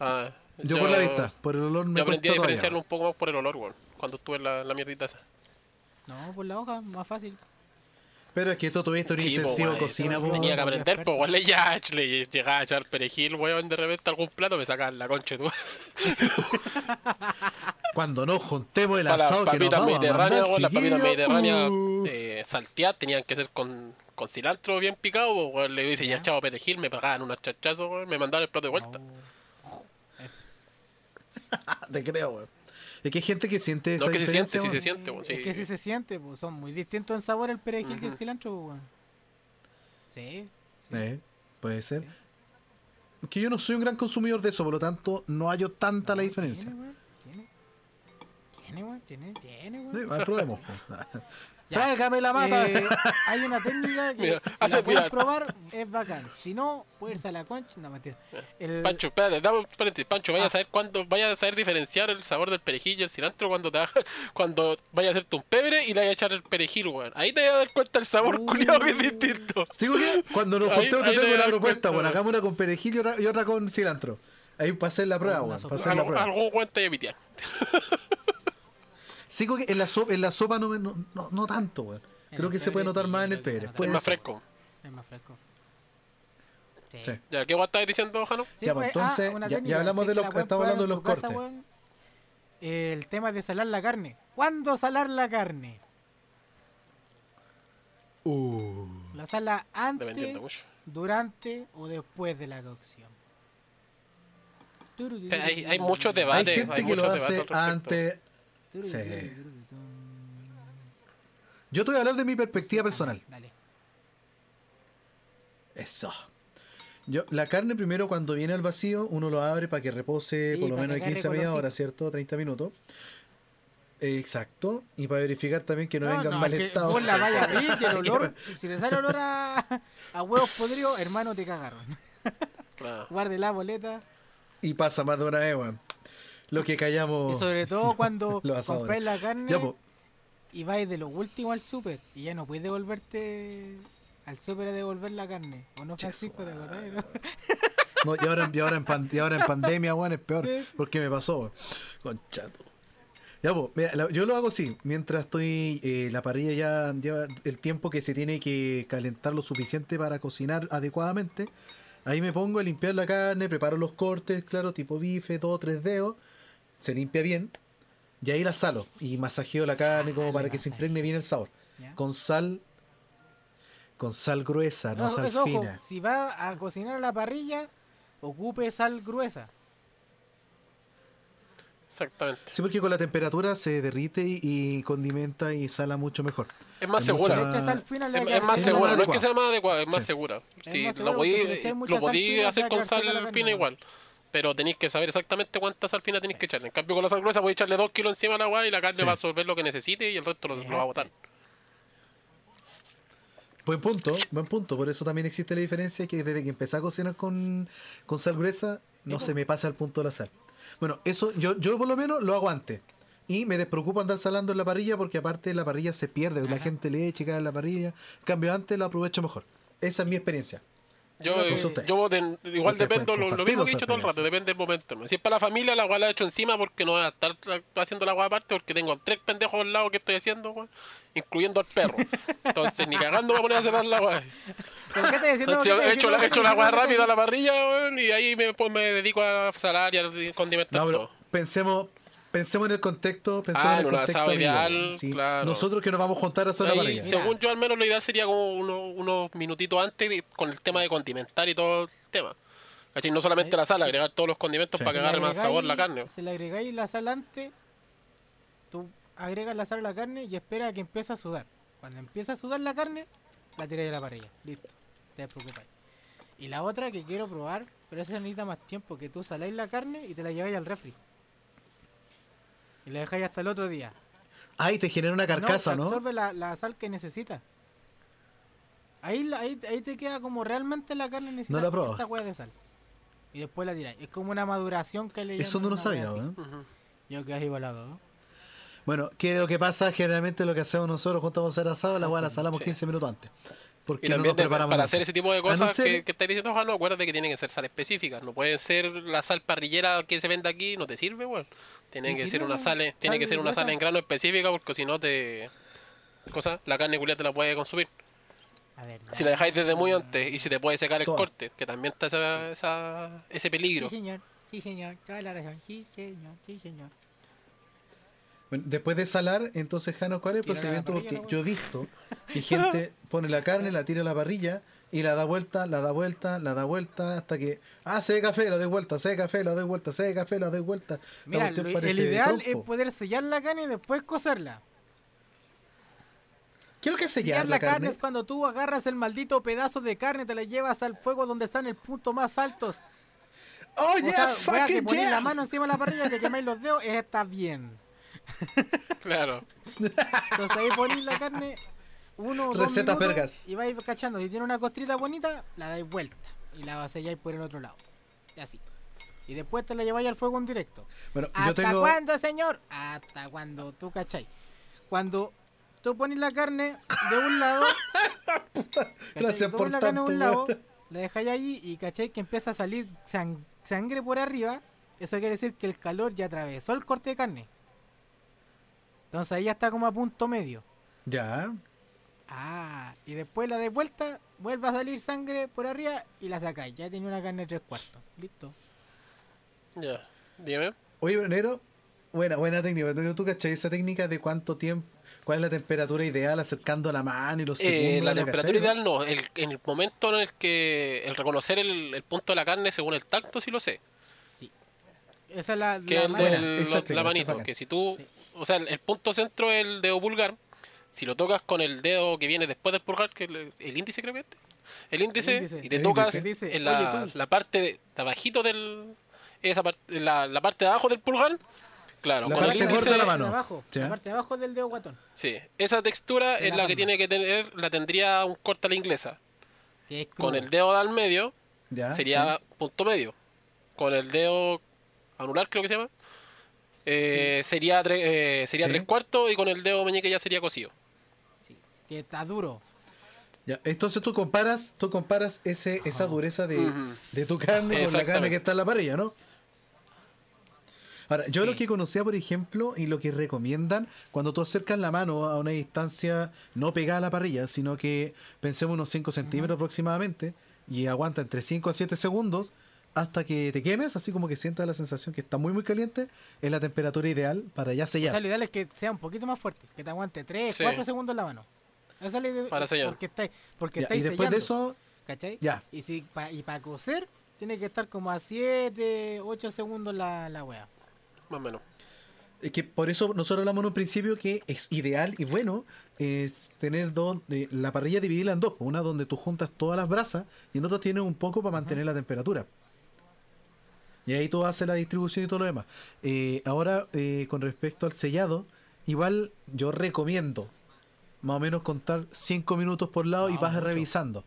Ah, Yo, por la vista, por el olor me Yo aprendí a diferenciarlo todavía. un poco más por el olor, weón. Cuando estuve en la, la mierdita esa. No, por la hoja, más fácil. Pero es que tú tuviste un Sí, po, intensivo weón, cocina, yo po. tenía que aprender, pues, weón, ya le llegaba a echar perejil, weón, de repente algún plato me sacaban la concha, tú. [laughs] Cuando nos juntemos el asado que nos vamos a mediterráneas, mandar, weón, las papitas mediterráneas uh. eh, salteadas tenían que ser con, con cilantro bien picado, pues, weón, le dice ya Ya. echado perejil, me pagaban unos chachazos, weón, me mandaban el plato de vuelta. [laughs] Te creo, weón. Es que hay gente que siente esa No, que se siente, diferencia, sí se siente, weón, sí. Es que sí se siente, pues son muy distintos en sabor el perejil y el cilantro, pues, weón. Sí. sí. Eh, puede ser. Sí. Que yo no soy un gran consumidor de eso, por lo tanto no hallo tanta la No, diferencia. Tiene, weón, tiene. Tiene, weón, tiene, tiene, weón. Sí, a ver, probemos. [laughs] Ya. Tráigame la mata. Eh, hay una técnica que Mira, si la puedes probar es bacán. Si no, puedes irse a la concha. No, mentira. El, Pancho, espérate, dame un paréntesis. Pancho, vaya Ah. a saber cuándo, vaya a saber diferenciar el sabor del perejil y el cilantro cuando te cuando vaya a hacerte un pebre y le vaya a echar el perejil, weón. Ahí te vas a dar cuenta el sabor Uh. culiado que es distinto. ¿Sigo que? Cuando nos juntemos te te tengo una propuesta, weón. hagamos una con perejil y otra, y otra con cilantro. Ahí hacer la prueba, weón. hacer la Algún, prueba. algún cuento de mi tía. Sigo que en la sopa, en la sopa no, no, no, no tanto, weón. Creo que se puede notar sí, más en el que pebre. Es más fresco. Es más fresco. Sí. Sí. Ya, ¿qué guay estabas diciendo, Jano? Sí, Ya, pues, pues, entonces, una ya- ya hablamos de que los- estamos hablando de los casa, cortes. weón. El tema de salar la carne. ¿Cuándo salar la carne? Uh. La sala antes, durante o después de la cocción. Hay, hay muchos Hay debates. gente que muchos lo hace antes. Sí. Yo te voy a hablar de mi perspectiva personal. Dale. Eso. Yo, la carne primero cuando viene al vacío, uno lo abre para que repose Sí, por lo menos que agarre 15 media hora, ¿cierto? 30 minutos. Eh, Exacto. Y para verificar también que no, venga en no, mal es que estado. vos la vayas a abrir y el [laughs] olor, si te sale olor a, a huevos podridos, hermano, te cagaron. Claro. Guarde la boleta. Y pasa más de una vez, weón. Lo que callamos. Y sobre todo [laughs] cuando compráis la carne Ya, po. y vais de lo último al súper y ya no puedes devolverte al súper a devolver la carne. ¿O no, Francisco? ¿Te acordás, no? No, y, ahora, y, ahora en pan- y ahora en pandemia, weón, es peor. Porque me pasó, weón. Conchato. Ya, pues, mira, la- yo lo hago así. Mientras estoy. eh, la parrilla ya lleva el tiempo que se tiene que calentar lo suficiente para cocinar adecuadamente. Ahí me pongo a limpiar la carne, preparo los cortes, claro, tipo bife, todo, tres dedos. Se limpia bien. Y ahí la salo. Y masajeo la carne como Ah, para le que se impregne bien el sabor. ¿Ya? Con sal. Con sal gruesa, no No, sal eso, ojo, fina. si va a cocinar a la parrilla, ocupe sal gruesa. Exactamente. Sí, porque con la temperatura se derrite y, y condimenta y sala mucho mejor. Es más Es segura. Más- Es, más Es segura, no es que sea más adecuada, es más Sí. segura. Si más lo fina, hacer con sal fina igual. Pero tenéis que saber exactamente cuánta sal fina tenéis que echarle. En cambio, con la sal gruesa podéis echarle 2 kilos encima al agua y la carne Sí. va a absorber lo que necesite y el resto lo, lo va a botar. Buen punto, buen punto. Por eso también existe la diferencia que desde que empecé a cocinar con, con sal gruesa, no se me pasa el punto de la sal. Bueno, eso yo, yo por lo menos lo hago antes. Y me despreocupo andar salando en la parrilla porque aparte la parrilla se pierde. La gente le echa en la parrilla. En cambio, antes lo aprovecho mejor. Esa es mi experiencia. Yo, yo de- igual dependo, lo, lo mismo que he dicho todo el rato, depende del momento. Si es para la familia, la agua la he hecho encima porque no voy a estar haciendo la agua aparte porque tengo tres pendejos al lado que estoy haciendo, weón, incluyendo al perro. Entonces, ni cagando me voy a poner a hacer la agua. ¿Pero qué estás diciendo? Entonces, ¿Qué estás he hecho la, hecho la ¿Qué agua estás rápida a la parrilla, weón, y ahí me, pues, me dedico a salar y a condimentar No, todo. pensemos, pensemos en el contexto, pensemos Ah, en el contexto amigo, ideal, ¿sí? claro. Nosotros que nos vamos a juntar a hacer parrilla. Mira. según yo, al menos lo ideal sería como uno- unos minutitos antes de- con el tema de condimentar y todo el tema. ¿Cachai? No solamente Ahí, la sal, sí. agregar todos los condimentos Sí. para que agarre más sabor la carne. Se le agregáis la sal antes, tú agregas la sal a la carne y esperas a que empiece a sudar. Cuando empieza a sudar la carne, la tiráis de la parrilla. Listo. Te despreocupáis. Y la otra que quiero probar, pero esa necesita más tiempo, que tú saláis la carne y te la lleváis al refri. Y la dejáis hasta el otro día. Ahí te genera una carcasa, ¿no? absorbe la, la sal que necesita. Ahí, la- ahí, ahí te queda como realmente la carne necesita la probas. esta hueá de sal. Y después la tiráis. Es como una maduración que le Eso no lo sabía, hueá. Ujú. Yo quedé ahí volado, ¿no? Bueno, ¿qué es lo que pasa? Generalmente lo que hacemos nosotros juntamos a hacer asado, la weá la [laughs] salamos Sí. 15 minutos antes. Porque Y no también nos de- preparamos para hacer ese tipo de A no cosas ser- que, que estáis diciendo, Jano, acuérdate que tienen que ser sal específicas. No pueden ser la sal parrillera que se vende aquí, no te sirve, weón. Tienen Sí que sirve, ser una sal, tiene que ser una sal en grano específica porque si no te cosa, la carne culia te la puede consumir. A ver. Si la dejáis desde muy antes y se te puede secar el corte, que también está esa, esa- ese peligro. Sí, señor. Sí, señor. Toda la razón. Sí, señor. Sí, señor. Bueno, después de salar, entonces, Jano, ¿cuál es el procedimiento? Porque ¿no, yo he visto que gente [laughs] pone la carne, la tira a la parrilla y la da vuelta, la da vuelta, la da vuelta hasta que. Ah, se de café, la doy vuelta, se de café, la doy vuelta, se de café, la doy vuelta. Mira, lo- el de ideal es poder sellar la carne y después cocerla. ¿Qué es lo que sellar Sellar la la carne carne? es cuando tú agarras el maldito pedazo de carne, te la llevas al fuego donde están el punto más altos. ¡Oh, o yeah, sea, que fucking ponéis yeah! la mano encima de la parrilla, te quemáis los dedos, está bien. [laughs] Claro. Entonces ahí ponéis la carne, uno o Recetas vergas. Y vais cachando. Si tiene una costrita bonita, la dais vuelta. Y la selláis por el otro lado. Y así. Y después te la lleváis al fuego en directo. Bueno, yo ¿Hasta tengo. cuándo, señor? Hasta cuando tú cachai. Cuando tú pones la carne de un lado. [laughs] Gracias Tú por pones la carne de un lado, la dejáis ahí y cachai que empieza a salir sang- sangre por arriba. Eso quiere decir que el calor ya atravesó el corte de carne. Entonces ahí ya está como a punto medio. Ya. Ah, y después la de vuelta, vuelve a salir sangre por arriba y la sacáis. Ya tiene una carne de tres cuartos. Listo. Ya. Dime. Oye, Bronero, buena, buena técnica. ¿Tú, tú cachai esa técnica de cuánto tiempo, cuál es la temperatura ideal acercando la mano y los Eh, segundos? la ¿la temperatura cachai, ideal no, el, en el momento en el que el reconocer el, el punto de la carne según el tacto sí lo sé, Esa es la, que la el. Buena, lo- la manito, que si tú, Sí. O sea, el, el punto centro es el dedo pulgar, si lo tocas con el dedo que viene después del pulgar, que es el, el índice creo que es este, el índice, índice. y te El tocas índice. En la, "Oye, tú". la parte de, de abajito del, esa parte, la, la parte de abajo del pulgar, claro, La con el parte índice, corta de la mano. abajo, Sí. la parte de abajo del dedo guatón. sí, esa textura De es la la que tiene que tener, la tendría un corte a la inglesa, con el dedo al medio, Ya, sería punto medio. Con el dedo anular, creo que se llama. Eh, Sería, tre- eh, sería Sí. tres cuartos y con el dedo meñique ya sería cocido. Sí, que está duro. Ya, entonces tú comparas, tú comparas ese, esa dureza de, de tu carne con la carne que está en la parrilla, ¿no? Ahora, yo lo que conocía, por ejemplo, y lo que recomiendan, cuando tú acercas la mano a una distancia no pegada a la parrilla, sino que pensemos unos 5 centímetros aproximadamente, y aguanta entre 5 a 7 segundos hasta que te quemes, así como que sientas la sensación que está muy muy caliente, es la temperatura ideal para ya O sea, sellar. lo ideal es que sea un poquito más fuerte. Que te aguante 3, Sí. 4 segundos en la mano. Esa es la idea- Para sellar. Porque estáis, porque Ya, y estáis después de eso, ¿Cachai? ya. Y, si, pa- y para cocer, tiene que estar como a 7, 8 segundos la, la wea. Más o menos. Es que por eso nosotros hablamos en un principio que es ideal y bueno es tener dos, la parrilla dividirla en dos, una donde tú juntas todas las brasas y en otro tienes un poco para mantener la temperatura. Y ahí tú haces la distribución y todo lo demás. Eh, ahora, eh, con respecto al sellado, igual yo recomiendo más o menos contar 5 minutos por lado y vas mucho. revisando.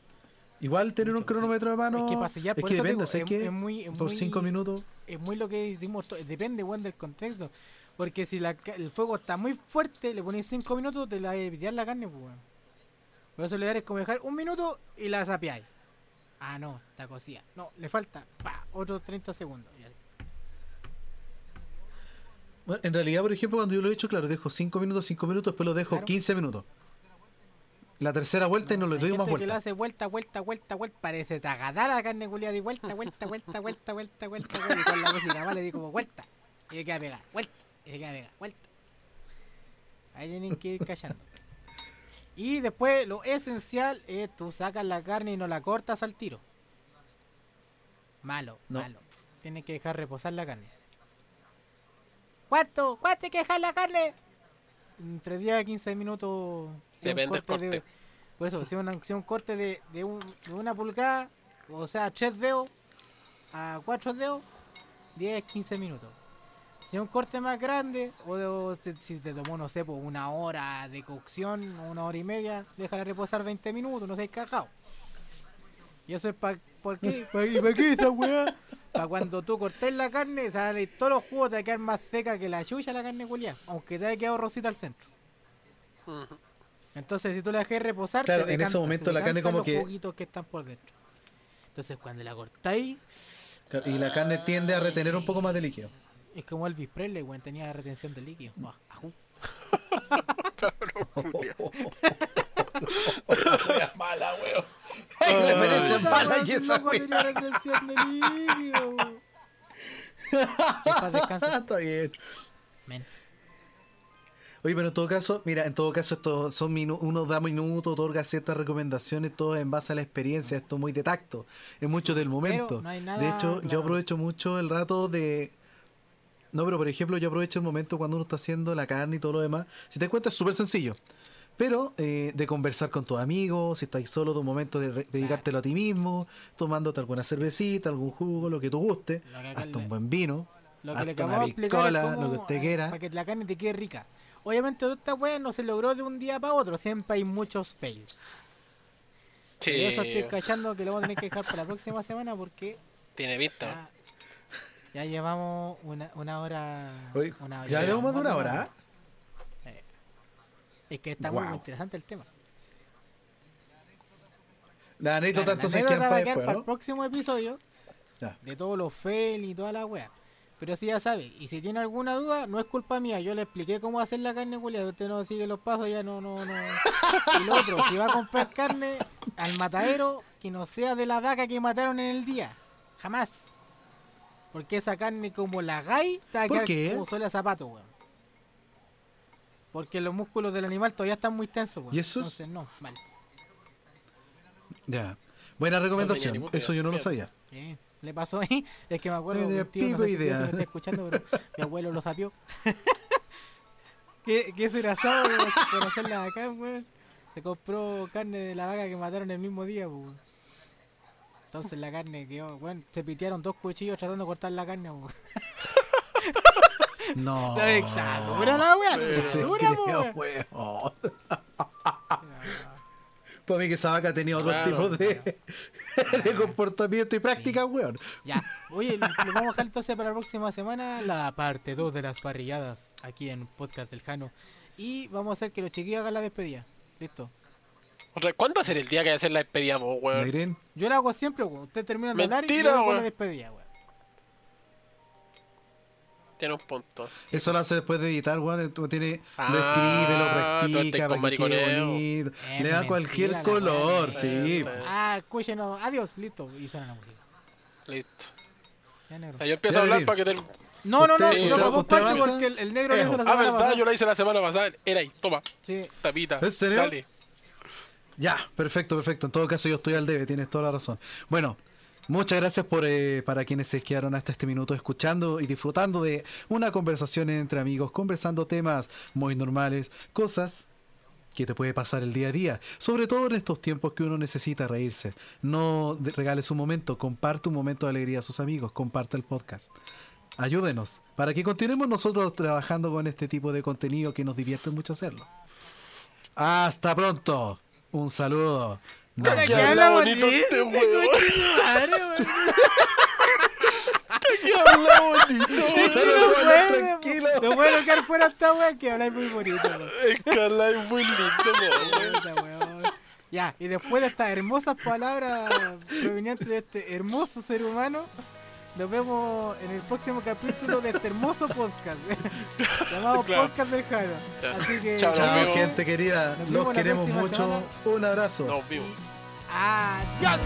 Igual tener un sí. cronómetro de mano Es que para sellar, es por que eso depende, digo, ¿sabes es- es muy- es por muy- 5 minutos. Es muy lo que dimos, depende, weón, del contexto. Porque si la el fuego está muy fuerte, le ponéis 5 minutos, te la de pitear la carne, pues, weón. Por eso le es como dejar un minuto y la sapeáis. Ah, no, está cocida. No, le falta, pa, otros 30 segundos. Bueno, en realidad, por ejemplo, cuando yo lo he hecho, claro, dejo 5 minutos, 5 minutos, después lo dejo Claro. 15 minutos. La tercera vuelta y no le doy más que le vueltas. hace vuelta, vuelta, vuelta, vuelta. Parece tagadá la carne culiada y vuelta, vuelta, vuelta, vuelta, vuelta, vuelta, vuelta. Y con la cocina, vale, di como vuelta. Y se queda pegada, vuelta. Y se queda pegada, vuelta. Ahí tienen que ir callando. Y después lo esencial es tú sacas la carne y no la cortas al tiro. Malo, No. malo. Tienes que dejar reposar la carne. ¿Cuánto? ¿Cuánto hay que dejar la carne? Entre 10 a 15 minutos. si un Depende del corte de- por eso, si un, si un corte de, de, un- de una pulgada, o sea, 3 dedos a 4 dedos, 10, 15 minutos. Si es un corte más grande, o, de- o si, si te tomó, no sé, pues una hora de cocción, o una hora y media, déjala reposar 20 minutos, no seas cagado. Y eso es para ¿por qué? [laughs] ¿Para qué esa weá? Para cuando tú cortes la carne, sale todos los jugos te va a quedar más seca que la chucha la carne culiada, aunque te haya quedado rosita al centro. Entonces, si tú la dejas reposar, Claro, te en ese momento la carne como los que- juguitos que están por dentro. Entonces, cuando la cortáis, Y la carne tiende a retener un poco más de líquido. Es como Elvis Presley, weón, tenía retención de líquido. Ah, ajú. [laughs] [laughs] mala, weón. Referencia Puta, mala weón, y esa loco tenía retención de líquido. weón. [laughs] Está bien. Men. Oye, pero en todo caso, mira, en todo caso, esto son uno da minutos, otorga ciertas recomendaciones, todo en base a la experiencia, esto es muy de tacto, es mucho del momento. no hay nada, de hecho, yo aprovecho mucho el rato de. No, pero por ejemplo, yo aprovecho el momento cuando uno está haciendo la carne y todo lo demás. Si te das cuenta, es súper sencillo. Pero eh, de conversar con tus amigos, si estás solo, de un momento de re- dedicártelo a ti mismo, tomándote alguna cervecita, algún jugo, lo que tú guste, que hasta le- un buen vino, Lo que le hasta una piscola, lo que usted eh, quiera. Para que la carne te quede rica. Obviamente, toda esta weá no se logró de un día para otro. Siempre hay muchos fails. Sí, Y eso estoy cachando que lo vamos a tener que dejar para la próxima semana porque tiene pinta. Ya, llevamos una, una hora. Oye, una- ¿ya llevamos más de una hora? Eh, Es que está muy interesante el tema. La necesito Claro, tanto la anécdota va a para quedar después, para el próximo episodio Ya. de todos los fails y toda la wea. Pero si ya sabe, y si tiene alguna duda, no es culpa mía. Yo le expliqué cómo hacer la carne culia. Si usted no sigue los pasos, ya no, no, no. Y lo otro, si va a comprar carne al matadero, que no sea de la vaca que mataron en el día. Jamás. Porque esa carne como la gai, te va a ¿Por quedar como suele a zapato, weón. Porque los músculos del animal todavía están muy tensos, weón. ¿Y eso es? Entonces, no, vale. Ya. Buena recomendación. Eso yo no lo sabía. ¿Qué le pasó ahí? [laughs] Es que me acuerdo que un tío, no pico sé si idea. me está escuchando, pero [laughs] mi abuelo lo sapió. [laughs] que, que eso era sábado conocerla acá, weón. Se compró carne de la vaca que mataron el mismo día, pues, weón. Entonces la carne quedó, bueno, se pitearon dos cuchillos tratando de cortar la carne. No. [laughs] Está dura la weá, dura, weón. Para mí que esa vaca tenía otro Claro. tipo de, [laughs] de comportamiento y práctica, weón. Ya, oye, le vamos a dejar entonces para la próxima semana la parte 2 de las parrilladas aquí en Podcast del Jano. Y vamos a hacer que los chiquillos hagan la despedida. Listo. ¿Cuándo va a ser el día que va a hacer la despedida, vos, weón? Yo la hago siempre, weón. Ustedes terminan de hablar y yo hago la despedida, weón. Tiene un punto. Eso lo hace después de editar, weón. Tú tiene, lo Ah, escribe, lo practica para que quede bonito. Es Le da cualquier color, sí. eh, po. eh. Ah, escúchenos. Adiós, listo. Y suena la música. Listo. Ya, negro. O sea, yo empiezo Ya, a hablar para que te... No, no, no. Usted- Lo usted- pagó usted Pancho porque el, el negro lo Ejo. hizo la Ah, verdad, pasada. yo la hice la semana pasada. Era ahí, toma, Sí. tapita. ¿En serio? Dale. Ya, perfecto, perfecto. En todo caso, yo estoy al debe, tienes toda la razón. Bueno, muchas gracias por eh, para quienes se quedaron hasta este minuto escuchando y disfrutando de una conversación entre amigos, conversando temas muy normales, cosas que te puede pasar el día a día, sobre todo en estos tiempos que uno necesita reírse. No regales un momento, comparte un momento de alegría a sus amigos, comparte el podcast. Ayúdenos para que continuemos nosotros trabajando con este tipo de contenido que nos divierte mucho hacerlo. Hasta pronto. Un saludo. Que que vemos. habla bonito este weón. [laughs] ¿Qué habla bonito, no tranquilo. No puedo quedar fuera esta weá que habláis muy bonito. Es que habla muy lindo, weón. Ya, y después de estas hermosas palabras provenientes de este hermoso ser humano, nos vemos en el próximo capítulo de este hermoso podcast [laughs] llamado Claro. Podcast del Jaro. Así que Chao, Chao, gente querida. Nos Los queremos mucho. semana. Un abrazo. Nos vimos. adiós.